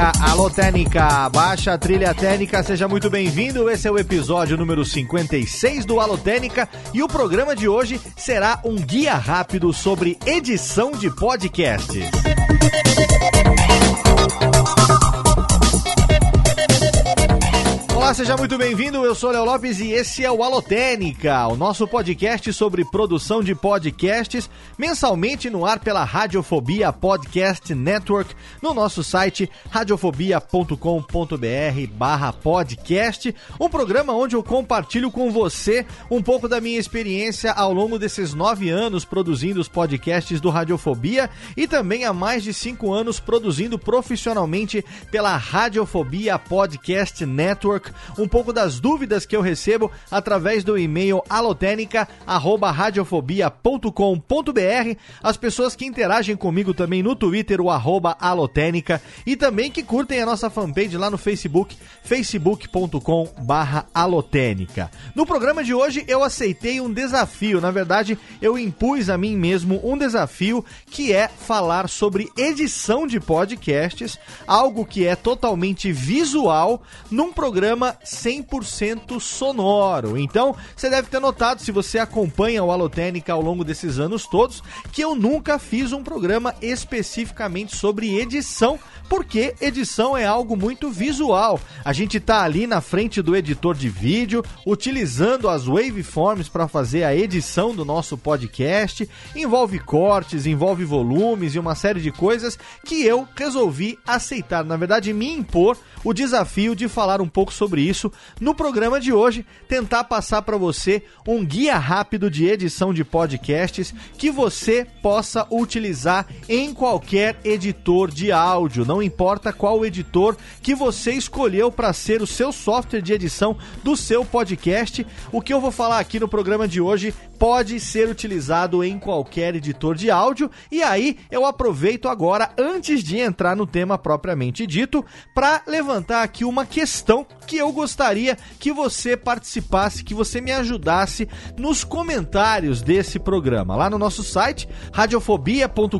Técnica, alô Técnica, baixa a trilha técnica, seja muito bem-vindo. Esse é o episódio número 56 do Alô Técnica e o programa de hoje será um guia rápido sobre edição de podcast. Olá, seja muito bem-vindo. Eu sou Léo Lopes e esse é o Alotênica, o nosso podcast sobre produção de podcasts, mensalmente no ar pela Radiofobia Podcast Network, no nosso site radiofobia.com.br/podcast, um programa onde eu compartilho com você um pouco da minha experiência ao longo desses nove anos produzindo os podcasts do Radiofobia e também há mais de cinco anos produzindo profissionalmente pela Radiofobia Podcast Network um pouco das dúvidas que eu recebo através do e-mail alotenica@radiofobia.com.br, as pessoas que interagem comigo também no Twitter o arroba e também que curtem a nossa fanpage lá no Facebook, facebook.com/alotenica. No programa de hoje eu aceitei um desafio, na verdade, eu impus a mim mesmo um desafio que é falar sobre edição de podcasts, algo que é totalmente visual num programa 100% sonoro. Então, você deve ter notado, se você acompanha o Alotênica ao longo desses anos todos, que eu nunca fiz um programa especificamente sobre edição porque edição é algo muito visual. A gente tá ali na frente do editor de vídeo, utilizando as waveforms para fazer a edição do nosso podcast. Envolve cortes, envolve volumes e uma série de coisas que eu resolvi aceitar, na verdade, me impor o desafio de falar um pouco sobre isso no programa de hoje, tentar passar para você um guia rápido de edição de podcasts que você possa utilizar em qualquer editor de áudio. Não importa qual editor que você escolheu para ser o seu software de edição do seu podcast. O que eu vou falar aqui no programa de hoje pode ser utilizado em qualquer editor de áudio. E aí eu aproveito agora, antes de entrar no tema propriamente dito, para levantar aqui uma questão que eu gostaria que você participasse, que você me ajudasse nos comentários desse programa. Lá no nosso site, radiofobia.com.br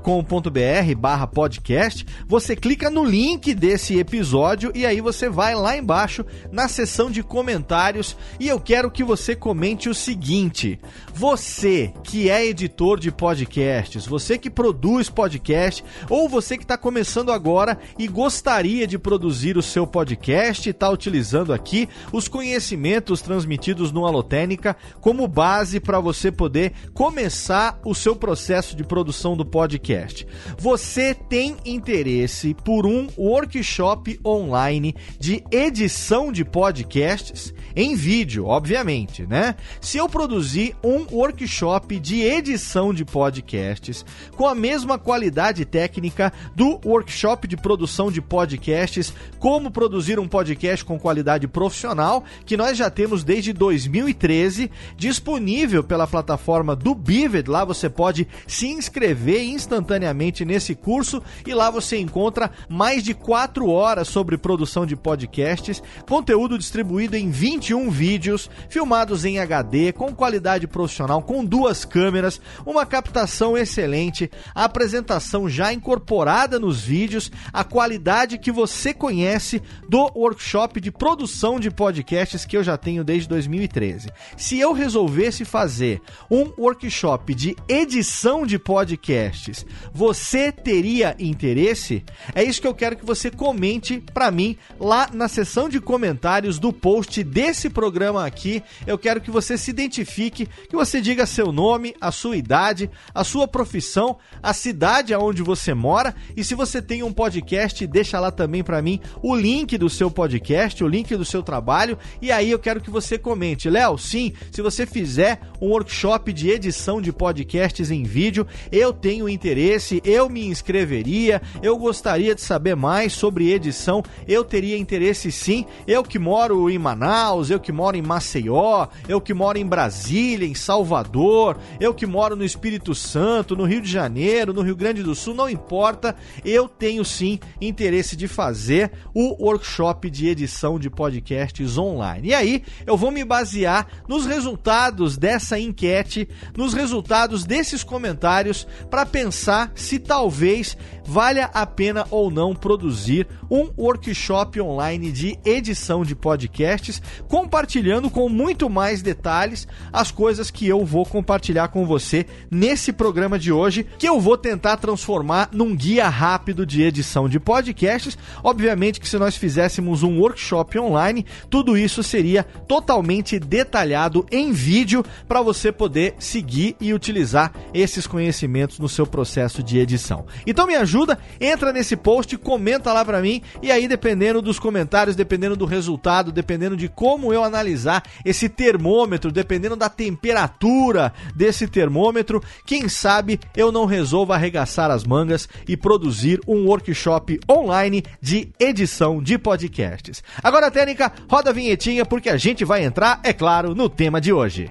podcast, você clica no link desse episódio e aí você vai lá embaixo na seção de comentários e eu quero que você comente o seguinte: você que é editor de podcasts, você que produz podcast, ou você que está começando agora e gostaria de produzir o seu podcast e está utilizando aqui os conhecimentos transmitidos no Alotênica como base para você poder começar o seu processo de produção do podcast. Você tem interesse por um workshop online de edição de podcasts em vídeo, obviamente, né? Se eu produzir um workshop de edição de podcasts com a mesma qualidade técnica do workshop de produção de podcasts, como produzir um podcast com qualidade profissional, que nós já temos desde 2013, disponível pela plataforma do Bivid. Lá você pode se inscrever instantaneamente nesse curso e lá você encontra mais de 4 horas sobre produção de podcasts, conteúdo distribuído em 21 vídeos, filmados em HD, com qualidade profissional, com duas câmeras, uma captação excelente, a apresentação já incorporada nos vídeos, a qualidade que você conhece do workshop de produção de podcasts que eu já tenho desde 2013. Se eu resolvesse fazer um workshop de edição de podcasts, você teria interesse? É isso que eu quero que você comente para mim lá na seção de comentários do post desse programa aqui, eu quero que você se identifique, que você diga seu nome, a sua idade, a sua profissão, a cidade aonde você mora e se você tem um podcast, deixa lá também para mim o link do seu podcast, o link do seu trabalho e aí eu quero que você comente. Léo, sim, se você fizer um workshop de edição de podcasts em vídeo, eu tenho interesse, eu me inscreveria, eu gostaria de saber mais sobre edição, eu teria interesse sim. Eu que moro em Manaus, eu que moro em Maceió, eu que moro em Brasília, em Salvador, eu que moro no Espírito Santo, no Rio de Janeiro, no Rio Grande do Sul, não importa, eu tenho sim interesse de fazer o workshop de edição de podcasts online. E aí, eu vou me basear nos resultados dessa enquete, nos resultados desses comentários para pensar se talvez valha a pena ou não produzir um workshop online de edição de podcasts, compartilhando com muito mais detalhes as coisas que eu vou compartilhar com você nesse programa de hoje, que eu vou tentar transformar num guia rápido de edição de podcasts. Obviamente que se nós fizéssemos um workshop online, tudo isso seria totalmente detalhado em vídeo para você poder seguir e utilizar esses conhecimentos no seu processo de edição. Então me ajuda entra nesse post, comenta lá para mim e aí dependendo dos comentários, dependendo do resultado, dependendo de como eu analisar esse termômetro, dependendo da temperatura desse termômetro, quem sabe eu não resolvo arregaçar as mangas e produzir um workshop online de edição de podcasts. Agora, Técnica, roda a vinhetinha porque a gente vai entrar, é claro, no tema de hoje.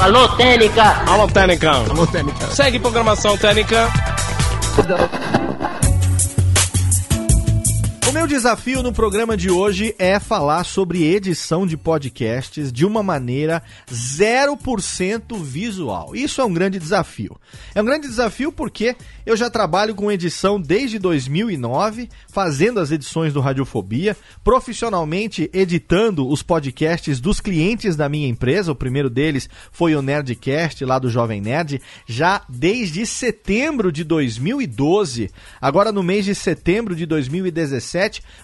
Alô, Técnica! Alô, Técnica! Alô, Técnica! Segue programação Técnica! O meu desafio no programa de hoje é falar sobre edição de podcasts de uma maneira 0% visual. Isso é um grande desafio. É um grande desafio porque eu já trabalho com edição desde 2009, fazendo as edições do Radiofobia, profissionalmente editando os podcasts dos clientes da minha empresa. O primeiro deles foi o Nerdcast, lá do Jovem Nerd, já desde setembro de 2012. Agora, no mês de setembro de 2017,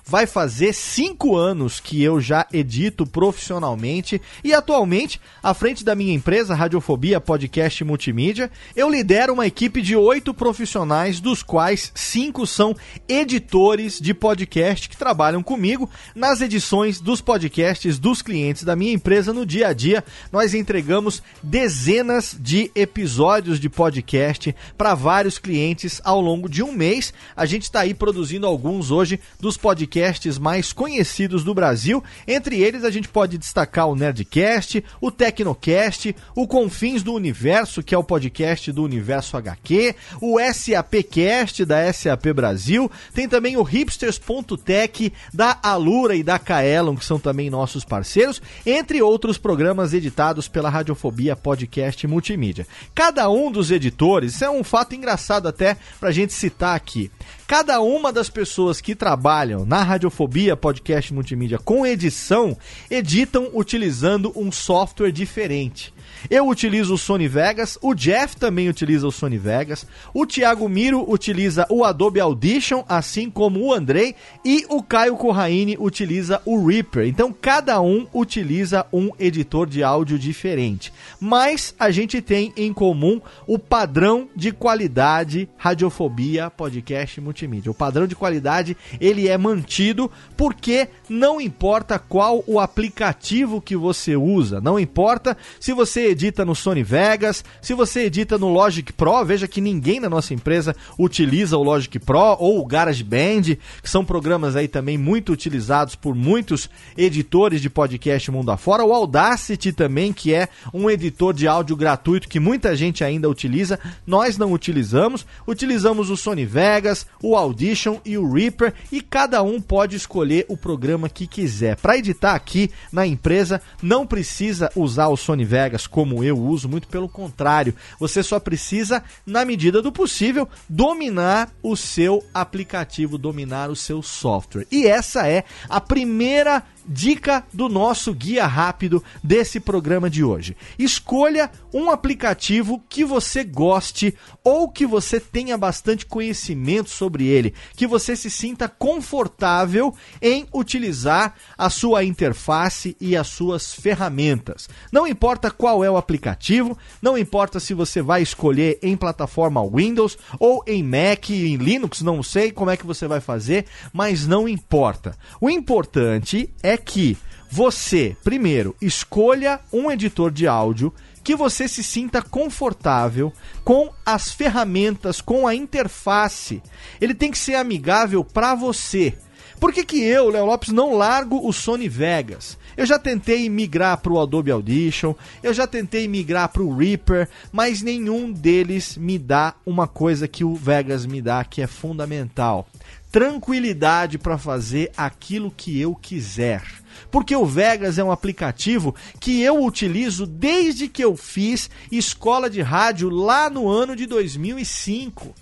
vai fazer cinco anos que eu já edito profissionalmente e atualmente, à frente da minha empresa, Radiofobia Podcast Multimídia, eu lidero uma equipe de oito profissionais profissionais, dos quais cinco são editores de podcast que trabalham comigo nas edições dos podcasts dos clientes da minha empresa no dia a dia. Nós entregamos dezenas de episódios de podcast para vários clientes ao longo de um mês. A gente está aí produzindo alguns hoje dos podcasts mais conhecidos do Brasil. Entre eles, a gente pode destacar o Nerdcast, o Tecnocast, o Confins do Universo, que é o podcast do Universo HQ, o SAPcast da SAP Brasil, tem também o hipsters.tech da Alura e da Kaelon, que são também nossos parceiros, entre outros programas editados pela Radiofobia Podcast Multimídia. Cada um dos editores, isso é um fato engraçado até pra gente citar aqui. Cada uma das pessoas que trabalham na Radiofobia Podcast Multimídia com edição, editam utilizando um software diferente. Eu utilizo o Sony Vegas, o Jeff também utiliza o Sony Vegas, o Thiago Miro utiliza o Adobe Audition, assim como o Andrei, e o Caio Corraine utiliza o Reaper. Então cada um utiliza um editor de áudio diferente. Mas a gente tem em comum o padrão de qualidade Radiofobia Podcast Multimídia. O padrão de qualidade ele é mantido porque não importa qual o aplicativo que você usa, não importa se você edita no Sony Vegas, se você edita no Logic Pro, veja que ninguém na nossa empresa utiliza o Logic Pro ou o GarageBand, que são programas aí também muito utilizados por muitos editores de podcast mundo afora. O Audacity também, que é um editor de áudio gratuito que muita gente ainda utiliza, nós não utilizamos. Utilizamos o Sony Vegas, o Audition e o Reaper e cada um pode escolher o programa que quiser. Para editar aqui na empresa, não precisa usar o Sony Vegas como como eu uso, muito pelo contrário. Você só precisa, na medida do possível, dominar o seu aplicativo, dominar o seu software. E essa é a primeira dica do nosso guia rápido desse programa de hoje. Escolha um aplicativo que você goste ou que você tenha bastante conhecimento sobre ele, que você se sinta confortável em utilizar a sua interface e as suas ferramentas. Não importa qual é o aplicativo, não importa se você vai escolher em plataforma Windows ou em Mac, em Linux, não sei como é que você vai fazer, mas não importa. O importante é que você, primeiro, escolha um editor de áudio que você se sinta confortável com as ferramentas, com a interface. Ele tem que ser amigável para você. Por que, que eu, Léo Lopes, não largo o Sony Vegas? Eu já tentei migrar para o Adobe Audition, eu já tentei migrar para o Reaper, mas nenhum deles me dá uma coisa que o Vegas me dá que é fundamental: tranquilidade para fazer aquilo que eu quiser. Porque o Vegas é um aplicativo que eu utilizo desde que eu fiz escola de rádio lá no ano de 2005.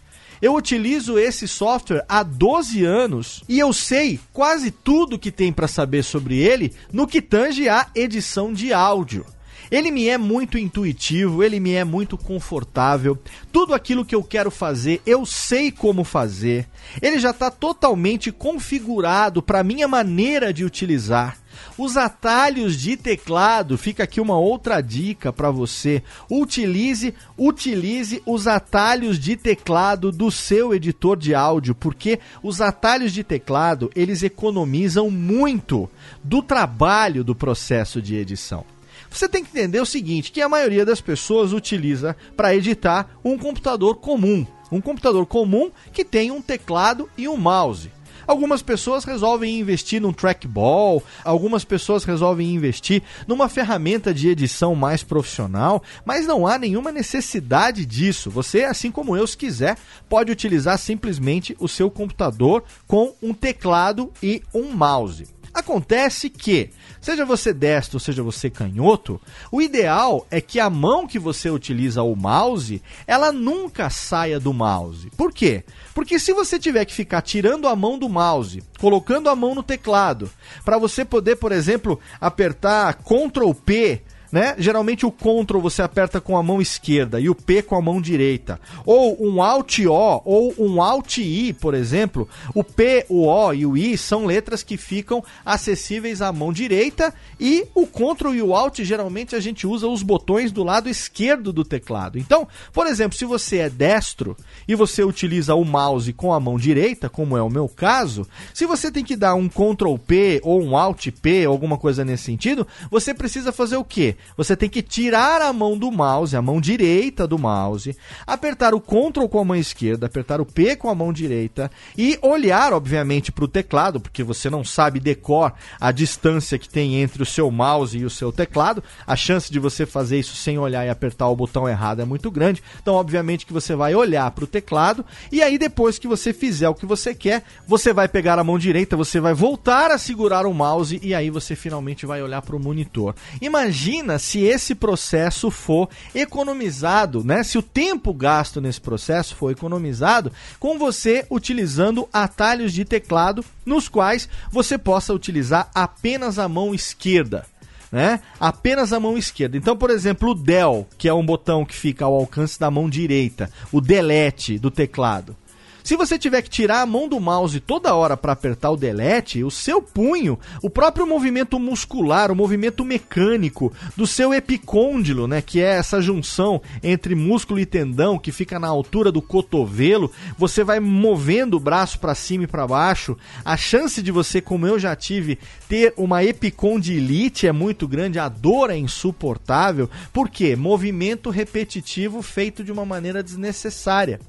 Eu utilizo esse software há 12 anos e eu sei quase tudo que tem para saber sobre ele no que tange a edição de áudio. Ele me é muito intuitivo, ele me é muito confortável. Tudo aquilo que eu quero fazer, eu sei como fazer. Ele já está totalmente configurado para minha maneira de utilizar. Os atalhos de teclado, fica aqui uma outra dica para você. Utilize, utilize os atalhos de teclado do seu editor de áudio, porque os atalhos de teclado, eles economizam muito do trabalho do processo de edição. Você tem que entender o seguinte, que a maioria das pessoas utiliza para editar um computador comum, um computador comum que tem um teclado e um mouse. Algumas pessoas resolvem investir num trackball, algumas pessoas resolvem investir numa ferramenta de edição mais profissional, mas não há nenhuma necessidade disso. Você, assim como eu, se quiser, pode utilizar simplesmente o seu computador com um teclado e um mouse. Acontece que, seja você destro, seja você canhoto, o ideal é que a mão que você utiliza o mouse, ela nunca saia do mouse. Por quê? Porque se você tiver que ficar tirando a mão do mouse, colocando a mão no teclado, para você poder, por exemplo, apertar Ctrl P né? Geralmente o Ctrl você aperta com a mão esquerda e o P com a mão direita. Ou um Alt O ou um Alt I, por exemplo. O P, o O e o I são letras que ficam acessíveis à mão direita e o Ctrl e o Alt geralmente a gente usa os botões do lado esquerdo do teclado. Então, por exemplo, se você é destro e você utiliza o mouse com a mão direita, como é o meu caso, se você tem que dar um Ctrl P ou um Alt P, alguma coisa nesse sentido, você precisa fazer o quê? Você tem que tirar a mão do mouse, a mão direita do mouse, apertar o Ctrl com a mão esquerda, apertar o P com a mão direita e olhar, obviamente, para o teclado, porque você não sabe decor a distância que tem entre o seu mouse e o seu teclado. A chance de você fazer isso sem olhar e apertar o botão errado é muito grande. Então, obviamente, que você vai olhar para o teclado e aí depois que você fizer o que você quer, você vai pegar a mão direita, você vai voltar a segurar o mouse e aí você finalmente vai olhar para o monitor. Imagina Se esse processo for economizado, né? Se o tempo gasto nesse processo for economizado com você utilizando atalhos de teclado nos quais você possa utilizar apenas a mão esquerda. Né? Apenas a mão esquerda. Então, por exemplo, o del, que é um botão que fica ao alcance da mão direita, o delete do teclado. Se você tiver que tirar a mão do mouse toda hora para apertar o delete, o seu punho, o próprio movimento muscular, o movimento mecânico do seu epicôndilo, né, que é essa junção entre músculo e tendão que fica na altura do cotovelo, você vai movendo o braço para cima e para baixo. A chance de você, como eu já tive, ter uma epicondilite é muito grande, a dor é insuportável. Por quê? Movimento repetitivo feito de uma maneira desnecessária.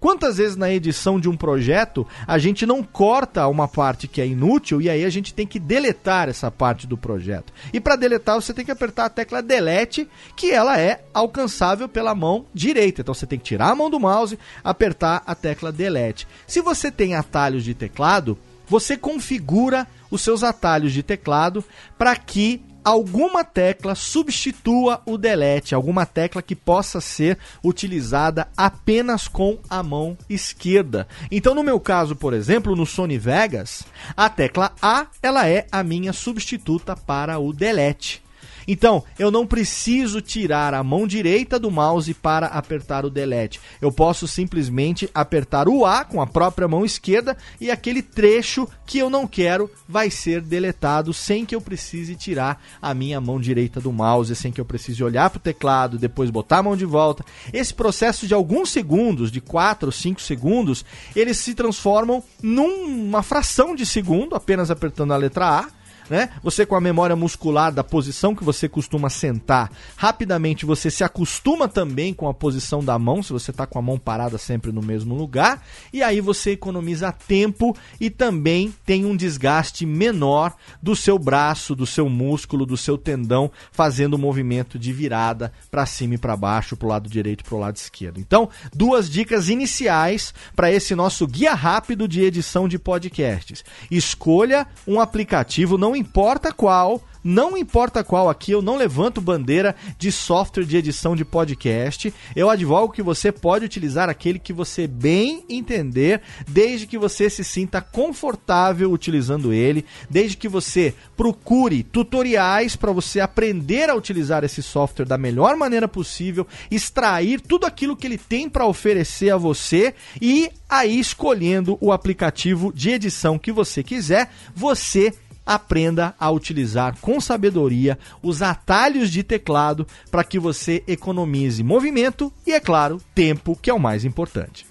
Quantas vezes na edição de um projeto a gente não corta uma parte que é inútil e aí a gente tem que deletar essa parte do projeto? E para deletar você tem que apertar a tecla delete, que ela é alcançável pela mão direita. Então você tem que tirar a mão do mouse, apertar a tecla delete. Se você tem atalhos de teclado, você configura os seus atalhos de teclado para que alguma tecla substitua o delete, alguma tecla que possa ser utilizada apenas com a mão esquerda. Então, no meu caso, por exemplo, no Sony Vegas, a tecla A, ela é a minha substituta para o delete. Então, eu não preciso tirar a mão direita do mouse para apertar o delete. Eu posso simplesmente apertar o A com a própria mão esquerda e aquele trecho que eu não quero vai ser deletado sem que eu precise tirar a minha mão direita do mouse, sem que eu precise olhar para o teclado, depois botar a mão de volta. Esse processo de alguns segundos, de 4 ou 5 segundos, eles se transformam numa fração de segundo, apenas apertando a letra A né? Você com a memória muscular da posição que você costuma sentar, rapidamente você se acostuma também com a posição da mão, se você está com a mão parada sempre no mesmo lugar, e aí você economiza tempo e também tem um desgaste menor do seu braço, do seu músculo, do seu tendão, fazendo o movimento de virada para cima e para baixo, para o lado direito e para o lado esquerdo. Então, duas dicas iniciais para esse nosso guia rápido de edição de podcasts. Escolha um aplicativo, não importa qual, não importa qual aqui, eu não levanto bandeira de software de edição de podcast. Eu advogo que você pode utilizar aquele que você bem entender, desde que você se sinta confortável utilizando ele, desde que você procure tutoriais para você aprender a utilizar esse software da melhor maneira possível, extrair tudo aquilo que ele tem para oferecer a você e aí escolhendo o aplicativo de edição que você quiser, você aprenda a utilizar com sabedoria os atalhos de teclado para que você economize movimento e, é claro, tempo, que é o mais importante.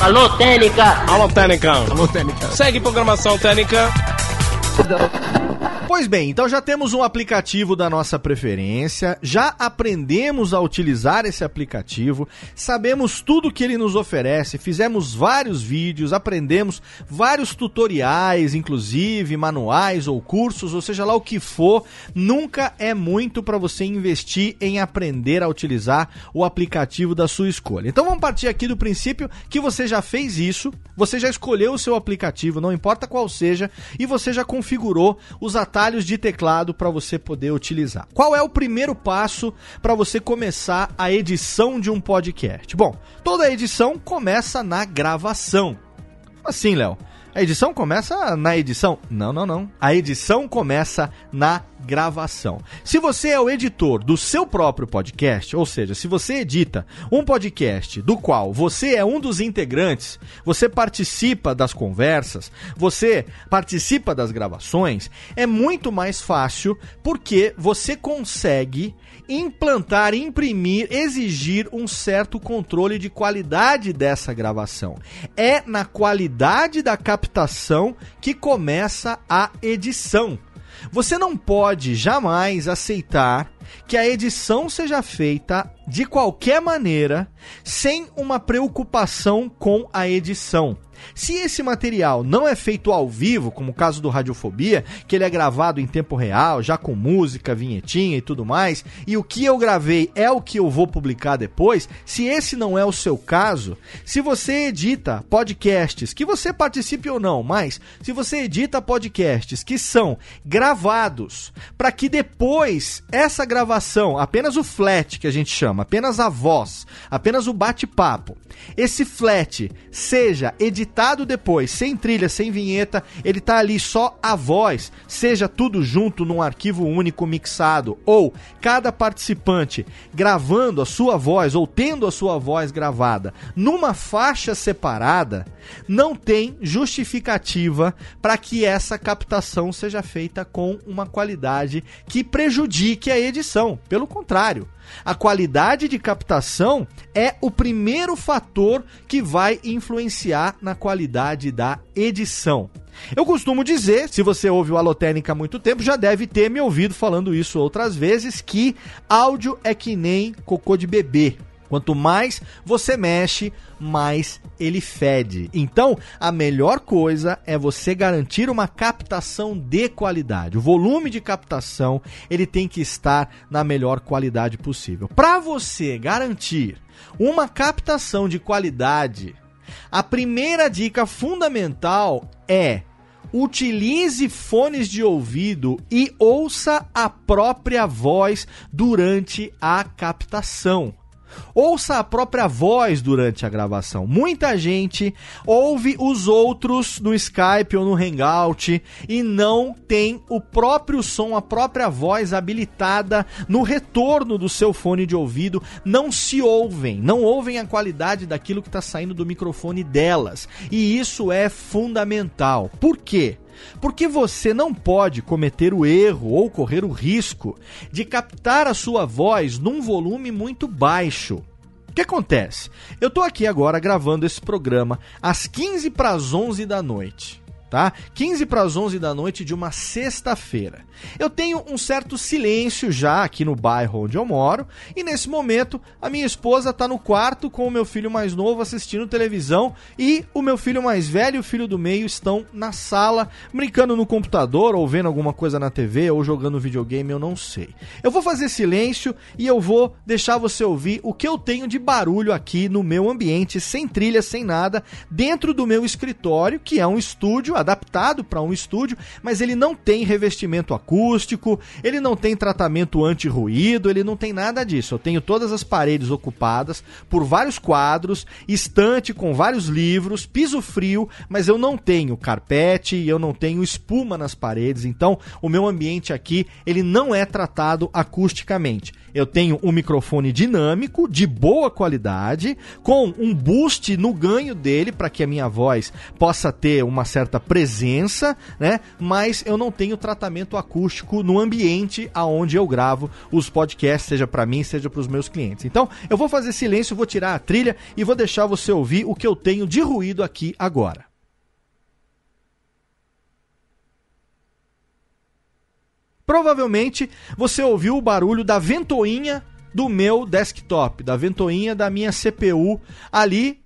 Alô, Técnica! Alô, Técnica! Alô, Técnica! Segue programação Técnica! Pois bem, então já temos um aplicativo da nossa preferência, já aprendemos a utilizar esse aplicativo, sabemos tudo que ele nos oferece, fizemos vários vídeos, aprendemos vários tutoriais, inclusive manuais ou cursos, ou seja lá o que for, nunca é muito para você investir em aprender a utilizar o aplicativo da sua escolha. Então vamos partir aqui do princípio que você já fez isso, você já escolheu o seu aplicativo, não importa qual seja, e você já configurou os atalhos de teclado para você poder utilizar. Qual é o primeiro passo para você começar a edição de um podcast? Bom, toda edição começa na gravação. Assim, Léo. A edição começa na edição? Não, não, não. A edição começa na gravação. Se você é o editor do seu próprio podcast, ou seja, se você edita um podcast do qual você é um dos integrantes, você participa das conversas, você participa das gravações, é muito mais fácil porque você consegue implantar, imprimir, exigir um certo controle de qualidade dessa gravação. É na qualidade da captação que começa a edição. Você não pode jamais aceitar que a edição seja feita de qualquer maneira, sem uma preocupação com a edição. Se esse material não é feito ao vivo, como o caso do Radiofobia, que ele é gravado em tempo real, já com música, vinhetinha e tudo mais, e o que eu gravei é o que eu vou publicar depois, se esse não é o seu caso, se você edita podcasts, que você participe ou não, mas se você edita podcasts que são gravados para que depois essa gravação, apenas o flat que a gente chama, apenas a voz, apenas o bate-papo, esse flat seja editado editado depois, sem trilha, sem vinheta, ele tá ali só a voz, seja tudo junto num arquivo único mixado, ou cada participante gravando a sua voz ou tendo a sua voz gravada numa faixa separada, não tem justificativa para que essa captação seja feita com uma qualidade que prejudique a edição. Pelo contrário, a qualidade de captação é o primeiro fator que vai influenciar na qualidade da edição. Eu costumo dizer, se você ouve o Alotênica há muito tempo, já deve ter me ouvido falando isso outras vezes, que áudio é que nem cocô de bebê. Quanto mais você mexe, mais ele fede. Então, a melhor coisa é você garantir uma captação de qualidade. O volume de captação, ele tem que estar na melhor qualidade possível. Para você garantir uma captação de qualidade, a primeira dica fundamental é utilize fones de ouvido e ouça a própria voz durante a captação. Ouça a própria voz durante a gravação. Muita gente ouve os outros no Skype ou no Hangout e não tem o próprio som, a própria voz habilitada no retorno do seu fone de ouvido. Não se ouvem, não ouvem a qualidade daquilo que está saindo do microfone delas. E isso é fundamental. Por quê? Porque você não pode cometer o erro ou correr o risco de captar a sua voz num volume muito baixo. O que acontece? Eu estou aqui agora gravando esse programa às 15 para as 11 da noite tá? 15 para as 11 da noite de uma sexta-feira. Eu tenho um certo silêncio já aqui no bairro onde eu moro, e nesse momento a minha esposa está no quarto com o meu filho mais novo assistindo televisão e o meu filho mais velho e o filho do meio estão na sala brincando no computador ou vendo alguma coisa na TV ou jogando videogame, eu não sei. Eu vou fazer silêncio e eu vou deixar você ouvir o que eu tenho de barulho aqui no meu ambiente, sem trilha, sem nada, dentro do meu escritório, que é um estúdio adaptado para um estúdio, mas ele não tem revestimento acústico, ele não tem tratamento anti-ruído, ele não tem nada disso. Eu tenho todas as paredes ocupadas por vários quadros, estante com vários livros, piso frio, mas eu não tenho carpete, eu não tenho espuma nas paredes, então o meu ambiente aqui, ele não é tratado acusticamente. Eu tenho um microfone dinâmico de boa qualidade, com um boost no ganho dele para que a minha voz possa ter uma certa presença, né? Mas eu não tenho tratamento acústico no ambiente aonde eu gravo os podcasts, seja para mim, seja para os meus clientes. Então, eu vou fazer silêncio, vou tirar a trilha e vou deixar você ouvir o que eu tenho de ruído aqui agora. Provavelmente você ouviu o barulho da ventoinha do meu desktop, da ventoinha da minha CPU ali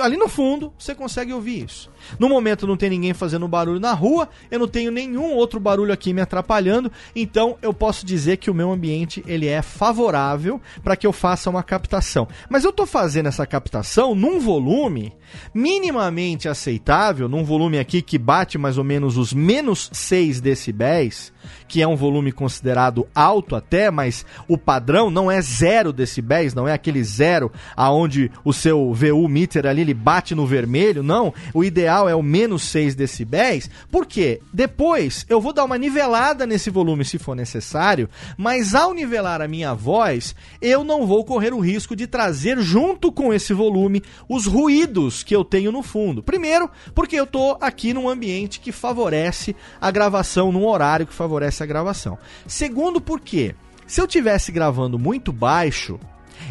Ali no fundo, você consegue ouvir isso. No momento não tem ninguém fazendo barulho na rua, eu não tenho nenhum outro barulho aqui me atrapalhando, então eu posso dizer que o meu ambiente ele é favorável para que eu faça uma captação. Mas eu estou fazendo essa captação num volume minimamente aceitável, num volume aqui que bate mais ou menos os menos 6 decibéis, que é um volume considerado alto até, mas o padrão não é 0 decibéis, não é aquele zero aonde o seu VU meter ali ele bate no vermelho, não. O ideal é o menos 6 decibéis. Por quê? Depois eu vou dar uma nivelada nesse volume se for necessário, mas ao nivelar a minha voz, eu não vou correr o risco de trazer junto com esse volume os ruídos que eu tenho no fundo. Primeiro, porque eu estou aqui num ambiente que favorece a gravação, num horário que favorece a gravação. Segundo, porque se eu tivesse gravando muito baixo,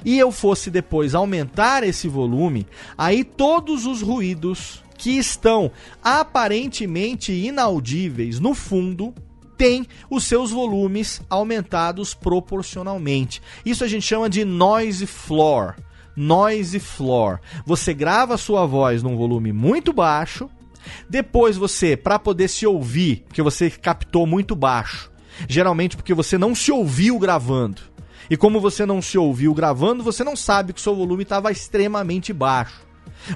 e eu fosse depois aumentar esse volume, aí todos os ruídos que estão aparentemente inaudíveis no fundo têm os seus volumes aumentados proporcionalmente. Isso a gente chama de noise floor. Noise floor. Você grava a sua voz num volume muito baixo, depois você, para poder se ouvir, porque você captou muito baixo, geralmente porque você não se ouviu gravando. E como você não se ouviu gravando, você não sabe que o seu volume estava extremamente baixo.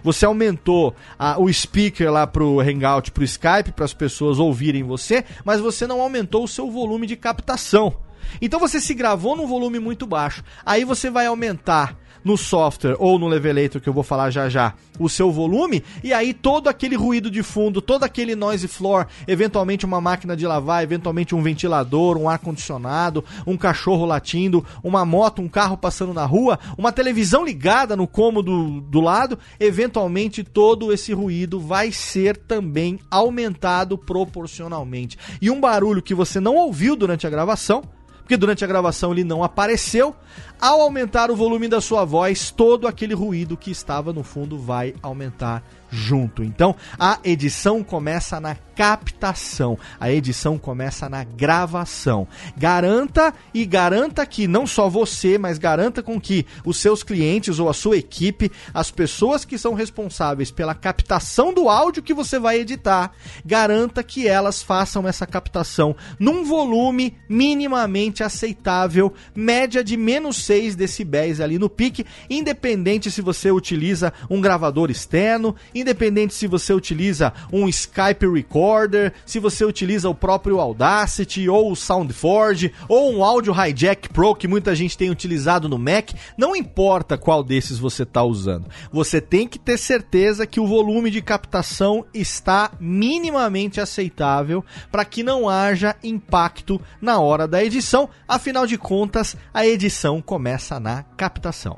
Você aumentou a, o speaker lá pro Hangout, pro Skype, para as pessoas ouvirem você, mas você não aumentou o seu volume de captação. Então você se gravou num volume muito baixo. Aí você vai aumentar no software ou no Levelator, que eu vou falar já já, o seu volume, e aí todo aquele ruído de fundo, todo aquele noise floor, eventualmente uma máquina de lavar, eventualmente um ventilador, um ar-condicionado, um cachorro latindo, uma moto, um carro passando na rua, uma televisão ligada no cômodo do lado, eventualmente todo esse ruído vai ser também aumentado proporcionalmente. E um barulho que você não ouviu durante a gravação, porque durante a gravação ele não apareceu, ao aumentar o volume da sua voz, todo aquele ruído que estava no fundo vai aumentar junto. Então, a edição começa na captação, a edição começa na gravação. Garanta e garanta que não só você, mas garanta com que os seus clientes ou a sua equipe, as pessoas que são responsáveis pela captação do áudio que você vai editar, garanta que elas façam essa captação num volume minimamente aceitável, média de menos 6 decibéis ali no pique, independente se você utiliza um gravador externo, independente se você utiliza um Skype Recorder, se você utiliza o próprio Audacity ou o SoundForge ou um Audio Hijack Pro que muita gente tem utilizado no Mac, não importa qual desses você está usando. Você tem que ter certeza que o volume de captação está minimamente aceitável para que não haja impacto na hora da edição. Afinal de contas, a edição começa na captação.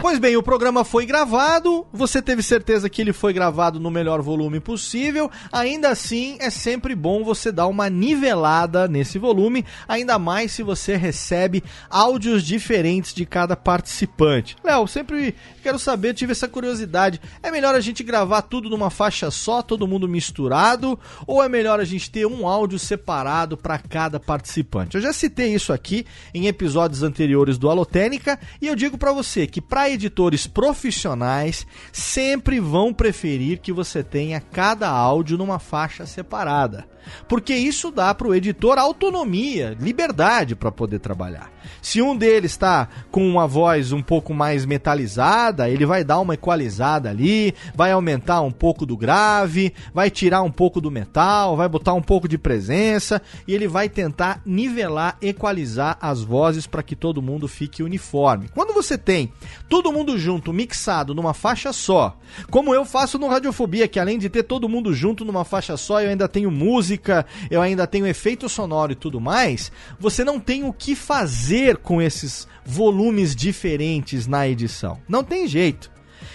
Pois bem, o programa foi gravado, você teve certeza que ele foi gravado no melhor volume possível. Ainda assim, é sempre bom você dar uma nivelada nesse volume, ainda mais se você recebe áudios diferentes de cada participante. Léo, sempre quero saber, tive essa curiosidade. É melhor a gente gravar tudo numa faixa só, todo mundo misturado, ou é melhor a gente ter um áudio separado para cada participante? Eu já citei isso aqui em episódios anteriores do Alotênica e eu digo para você que para editores profissionais sempre vão preferir que você tenha cada áudio numa faixa separada porque isso dá para o editor autonomia, liberdade para poder trabalhar. Se um deles está com uma voz um pouco mais metalizada, ele vai dar uma equalizada ali, vai aumentar um pouco do grave, vai tirar um pouco do metal, vai botar um pouco de presença e ele vai tentar nivelar, equalizar as vozes para que todo mundo fique uniforme. Quando você tem todo mundo junto, mixado numa faixa só, como eu faço no Radiofobia, que além de ter todo mundo junto numa faixa só, eu ainda tenho música eu ainda tenho efeito sonoro e tudo mais, você não tem o que fazer com esses volumes diferentes na edição. Não tem jeito.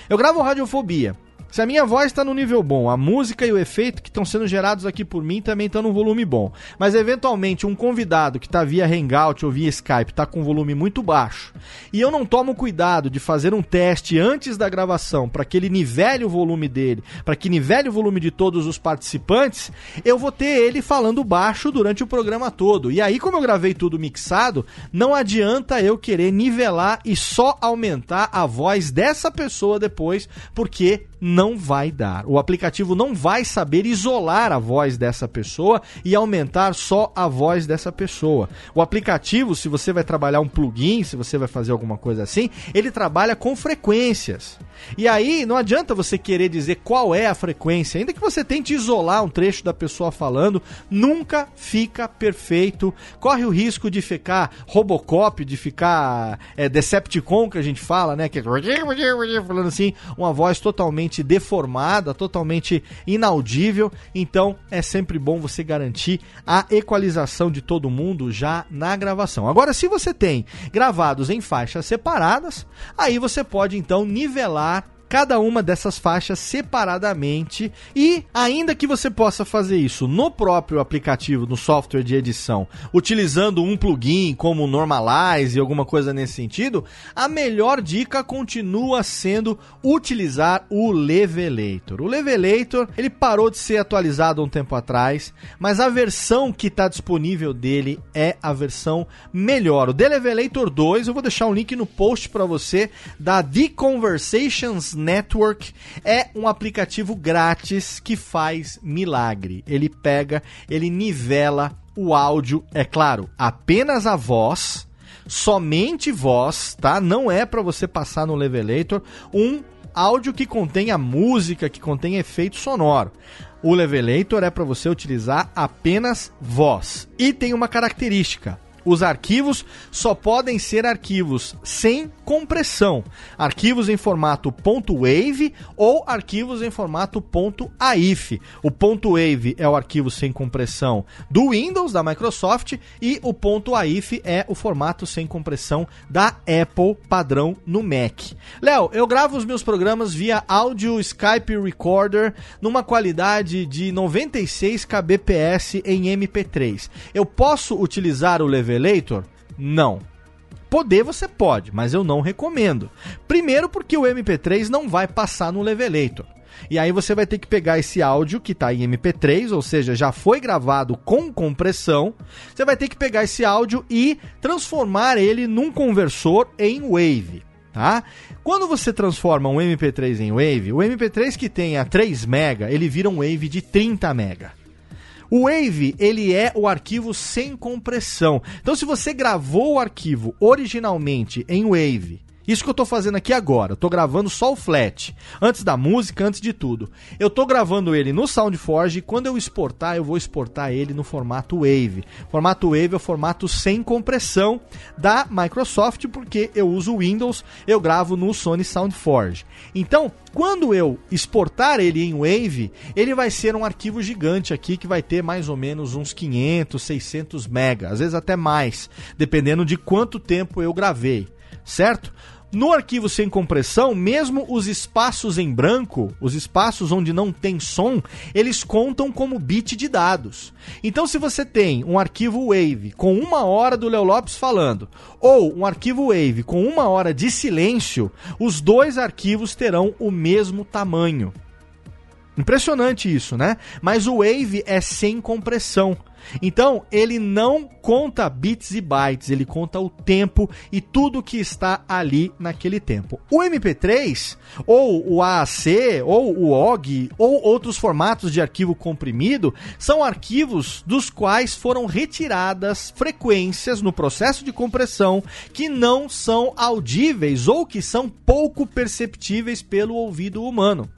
Eu gravo Radiofobia. Se a minha voz está no nível bom, a música e o efeito que estão sendo gerados aqui por mim também estão no volume bom. Mas eventualmente um convidado que está via Hangout ou via Skype está com volume muito baixo e eu não tomo cuidado de fazer um teste antes da gravação para que ele nivele o volume dele, para que nivele o volume de todos os participantes, eu vou ter ele falando baixo durante o programa todo. E aí, como eu gravei tudo mixado, não adianta eu querer nivelar e só aumentar a voz dessa pessoa depois, porque não vai dar. O aplicativo não vai saber isolar a voz dessa pessoa e aumentar só a voz dessa pessoa. O aplicativo, se você vai trabalhar um plugin, se você vai fazer alguma coisa assim, ele trabalha com frequências. E aí não adianta você querer dizer qual é a frequência, ainda que você tente isolar um trecho da pessoa falando, nunca fica perfeito. Corre o risco de ficar Robocop, de ficar é, Decepticon, que a gente fala, né? Que é falando assim, uma voz totalmente deformada, totalmente inaudível. Então é sempre bom você garantir a equalização de todo mundo já na gravação. Agora, se você tem gravados em faixas separadas, aí você pode então nivelar cada uma dessas faixas separadamente e ainda que você possa fazer isso no próprio aplicativo, no software de edição, utilizando um plugin como Normalize e alguma coisa nesse sentido, a melhor dica continua sendo utilizar o Levelator. O Levelator, ele parou de ser atualizado um tempo atrás, mas a versão que está disponível dele é a versão melhor. O The Levelator 2, eu vou deixar um link no post para você da The Conversations Network é um aplicativo grátis que faz milagre. Ele pega, ele nivela o áudio, é claro, apenas a voz, somente voz, tá? Não é para você passar no Levelator um áudio que contenha música, que contenha efeito sonoro. O Levelator é para você utilizar apenas voz. E tem uma característica: os arquivos só podem ser arquivos sem compressão, arquivos em formato .wave ou arquivos em formato .aif. O .wave é o arquivo sem compressão do Windows da Microsoft e o .aif é o formato sem compressão da Apple padrão no Mac. Léo, eu gravo os meus programas via áudio Skype Recorder numa qualidade de 96 kbps em MP3. Eu posso utilizar o Levelator? Não. Poder você pode, mas eu não recomendo. Primeiro porque o MP3 não vai passar no Levelator. E aí você vai ter que pegar esse áudio que está em MP3, ou seja, já foi gravado com compressão. Você vai ter que pegar esse áudio e transformar ele num conversor em Wave. Tá? Quando você transforma um MP3 em Wave, o MP3 que tenha 3 MB, ele vira um Wave de 30 MB. O Wave, ele é o arquivo sem compressão. Então, se você gravou o arquivo originalmente em Wave isso que eu tô fazendo aqui agora. Eu tô gravando só o flat. Antes da música, antes de tudo. Eu tô gravando ele no SoundForge e quando eu exportar, eu vou exportar ele no formato Wave. Formato Wave é o formato sem compressão da Microsoft, porque eu uso Windows, eu gravo no Sony SoundForge. Então, quando eu exportar ele em Wave, ele vai ser um arquivo gigante aqui que vai ter mais ou menos uns 500, 600 mega, às vezes até mais, dependendo de quanto tempo eu gravei, certo? No arquivo sem compressão, mesmo os espaços em branco, os espaços onde não tem som, eles contam como bit de dados. Então, se você tem um arquivo Wave com uma hora do Leo Lopes falando, ou um arquivo Wave com uma hora de silêncio, os dois arquivos terão o mesmo tamanho. Impressionante isso, né? Mas o Wave é sem compressão. Então, ele não conta bits e bytes, ele conta o tempo e tudo que está ali naquele tempo. O MP3, ou o AAC, ou o OG, ou outros formatos de arquivo comprimido, são arquivos dos quais foram retiradas frequências no processo de compressão que não são audíveis ou que são pouco perceptíveis pelo ouvido humano.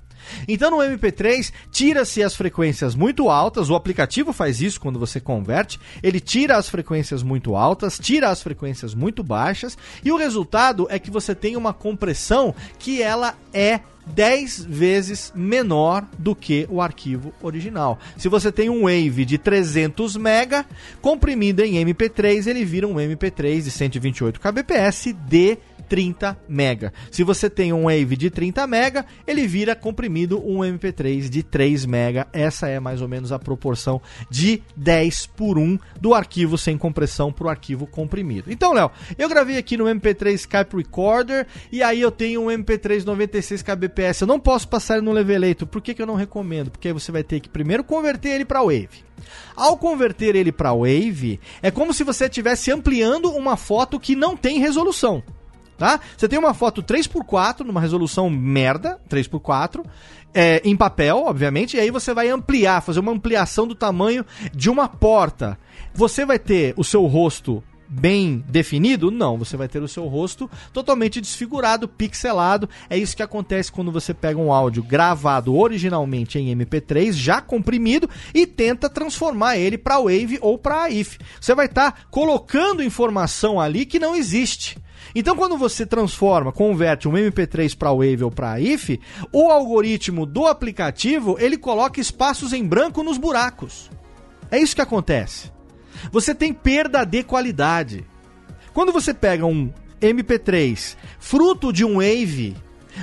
Então no MP3 tira-se as frequências muito altas, o aplicativo faz isso quando você converte, ele tira as frequências muito altas, tira as frequências muito baixas e o resultado é que você tem uma compressão que ela é 10 vezes menor do que o arquivo original. Se você tem um Wave de 300 MB comprimido em MP3, ele vira um MP3 de 128 kbps de 30 mega. Se você tem um Wave de 30 mega, ele vira comprimido um MP3 de 3 mega. Essa é mais ou menos a proporção de 10 por 1 do arquivo sem compressão para o arquivo comprimido. Então, Léo, eu gravei aqui no MP3 Skype Recorder e aí eu tenho um MP3 96 kbps. Eu não posso passar ele no Levelator. Por que, que eu não recomendo? Porque aí você vai ter que primeiro converter ele para Wave. Ao converter ele para Wave, é como se você estivesse ampliando uma foto que não tem resolução tá? Você tem uma foto 3x4 numa resolução merda, 3x4, é, em papel, obviamente, e aí você vai ampliar, fazer uma ampliação do tamanho de uma porta. Você vai ter o seu rosto bem definido? Não, você vai ter o seu rosto totalmente desfigurado, pixelado. É isso que acontece quando você pega um áudio gravado originalmente em MP3, já comprimido, e tenta transformar ele para Wave ou para AIF. Você vai estar tá colocando informação ali que não existe. Então, quando você transforma, converte um MP3 para Wave ou para IF, o algoritmo do aplicativo ele coloca espaços em branco nos buracos. É isso que acontece. Você tem perda de qualidade. Quando você pega um MP3 fruto de um Wave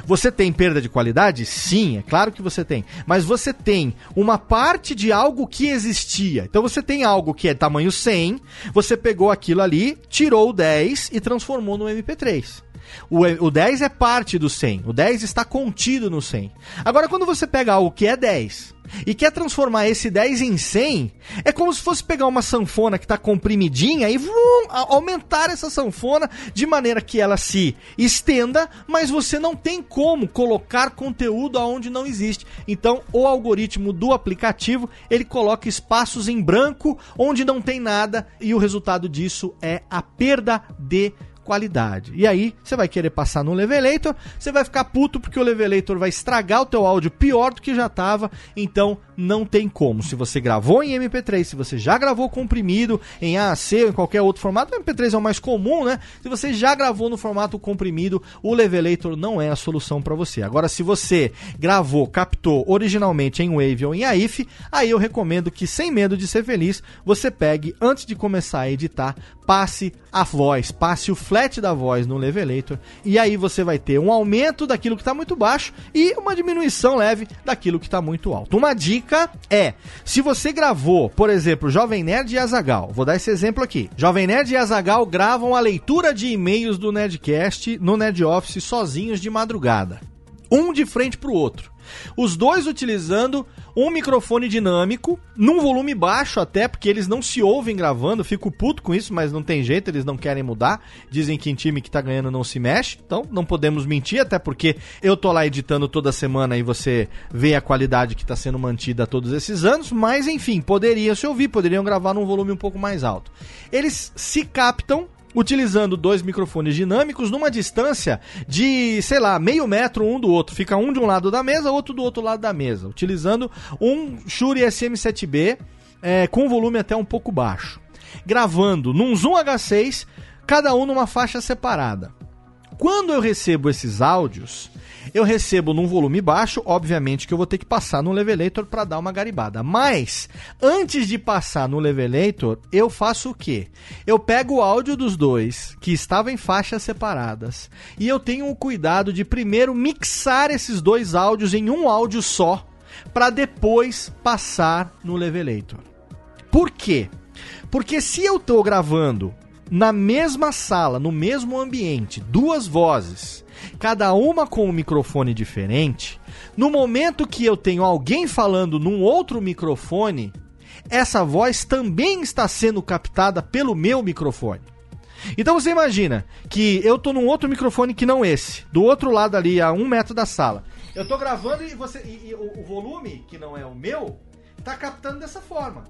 você tem perda de qualidade? Sim, é claro que você tem. Mas você tem uma parte de algo que existia. Então você tem algo que é tamanho 100, você pegou aquilo ali, tirou o 10 e transformou no MP3. O, o 10 é parte do 100. O 10 está contido no 100. Agora, quando você pega algo que é 10 e quer transformar esse 10 em 100, é como se fosse pegar uma sanfona que está comprimidinha e vum, aumentar essa sanfona de maneira que ela se estenda, mas você não tem como colocar conteúdo aonde não existe. Então, o algoritmo do aplicativo, ele coloca espaços em branco onde não tem nada e o resultado disso é a perda de qualidade. E aí, você vai querer passar no Levelator, você vai ficar puto porque o Levelator vai estragar o teu áudio pior do que já estava, então não tem como. Se você gravou em MP3, se você já gravou comprimido em AAC ou em qualquer outro formato, o MP3 é o mais comum, né? Se você já gravou no formato comprimido, o Levelator não é a solução para você. Agora, se você gravou, captou originalmente em Wave ou em AIF, aí eu recomendo que, sem medo de ser feliz, você pegue, antes de começar a editar, passe a voz, passe o flat da voz no Levelator, e aí você vai ter um aumento daquilo que está muito baixo e uma diminuição leve daquilo que está muito alto. Uma dica é, se você gravou, por exemplo, Jovem Nerd e Azagal, vou dar esse exemplo aqui. Jovem Nerd e Azagal gravam a leitura de e-mails do Nerdcast no Nerd Office sozinhos de madrugada. um de frente para o outro. Os dois utilizando um microfone dinâmico, num volume baixo até, porque eles não se ouvem gravando. Fico puto com isso, mas não tem jeito, eles não querem mudar. Dizem que em time que tá ganhando não se mexe, então não podemos mentir, até porque eu tô lá editando toda semana e você vê a qualidade que tá sendo mantida todos esses anos. Mas enfim, poderiam se ouvir, poderiam gravar num volume um pouco mais alto. Eles se captam utilizando dois microfones dinâmicos numa distância de, sei lá, meio metro um do outro. Fica um de um lado da mesa, outro do outro lado da mesa, utilizando um Shure SM7B é, com volume até um pouco baixo. Gravando num Zoom H6, cada um numa faixa separada. Quando eu recebo esses áudios, eu recebo num volume baixo, obviamente que eu vou ter que passar no Levelator para dar uma garibada. Mas antes de passar no Levelator, eu faço o quê? Eu pego o áudio dos dois que estavam em faixas separadas e eu tenho o cuidado de primeiro mixar esses dois áudios em um áudio só para depois passar no Levelator. Por quê? Porque se eu estou gravando na mesma sala, no mesmo ambiente, duas vozes cada uma com um microfone diferente, no momento que eu tenho alguém falando num outro microfone, essa voz também está sendo captada pelo meu microfone. Então você imagina que eu tô num outro microfone que não esse, do outro lado ali, a um metro da sala. Eu tô gravando e você. E, e o, o volume, que não é o meu, tá captando dessa forma.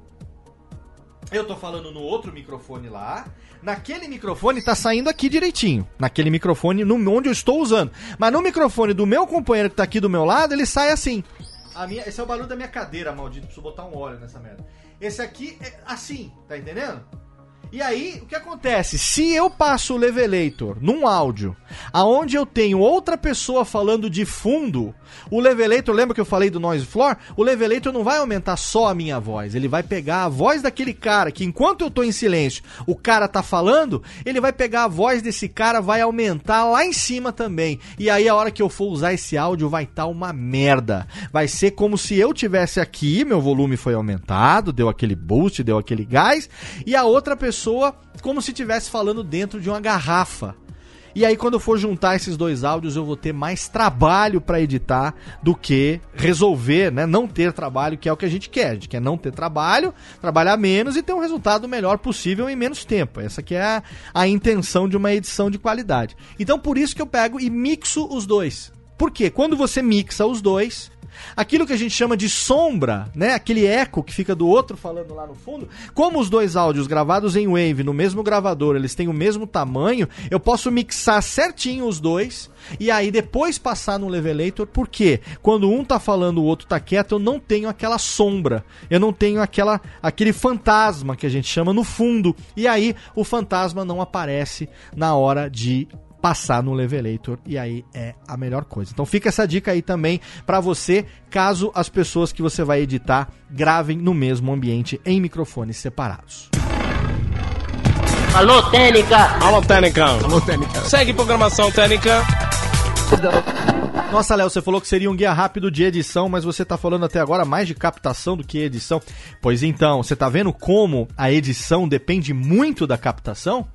Eu tô falando no outro microfone lá. Naquele microfone tá saindo aqui direitinho. Naquele microfone no, onde eu estou usando. Mas no microfone do meu companheiro que tá aqui do meu lado, ele sai assim. A minha, esse é o barulho da minha cadeira, maldito. Preciso botar um óleo nessa merda. Esse aqui é assim, tá entendendo? E aí, o que acontece? Se eu passo o Levelator num áudio aonde eu tenho outra pessoa falando de fundo, o Levelator, lembra que eu falei do Noise Floor? O Levelator não vai aumentar só a minha voz, ele vai pegar a voz daquele cara que enquanto eu tô em silêncio, o cara tá falando, ele vai pegar a voz desse cara, vai aumentar lá em cima também. E aí a hora que eu for usar esse áudio vai estar tá uma merda. Vai ser como se eu tivesse aqui, meu volume foi aumentado, deu aquele boost, deu aquele gás, e a outra pessoa pessoa como se estivesse falando dentro de uma garrafa. E aí, quando eu for juntar esses dois áudios, eu vou ter mais trabalho para editar do que resolver, né? Não ter trabalho, que é o que a gente quer. A gente quer não ter trabalho, trabalhar menos e ter um resultado melhor possível em menos tempo. Essa que é a, a intenção de uma edição de qualidade. Então, por isso que eu pego e mixo os dois. Porque quando você mixa os dois, Aquilo que a gente chama de sombra, né? Aquele eco que fica do outro falando lá no fundo. Como os dois áudios gravados em Wave no mesmo gravador, eles têm o mesmo tamanho, eu posso mixar certinho os dois e aí depois passar no levelator, porque quando um tá falando, o outro tá quieto, eu não tenho aquela sombra. Eu não tenho aquela aquele fantasma que a gente chama no fundo. E aí o fantasma não aparece na hora de passar no Levelator e aí é a melhor coisa. Então fica essa dica aí também para você, caso as pessoas que você vai editar gravem no mesmo ambiente em microfones separados. Alô, Técnica! Alô, Técnica! Alô, Técnica! Segue programação Técnica! Nossa, Léo, você falou que seria um guia rápido de edição, mas você tá falando até agora mais de captação do que edição. Pois então, você tá vendo como a edição depende muito da captação?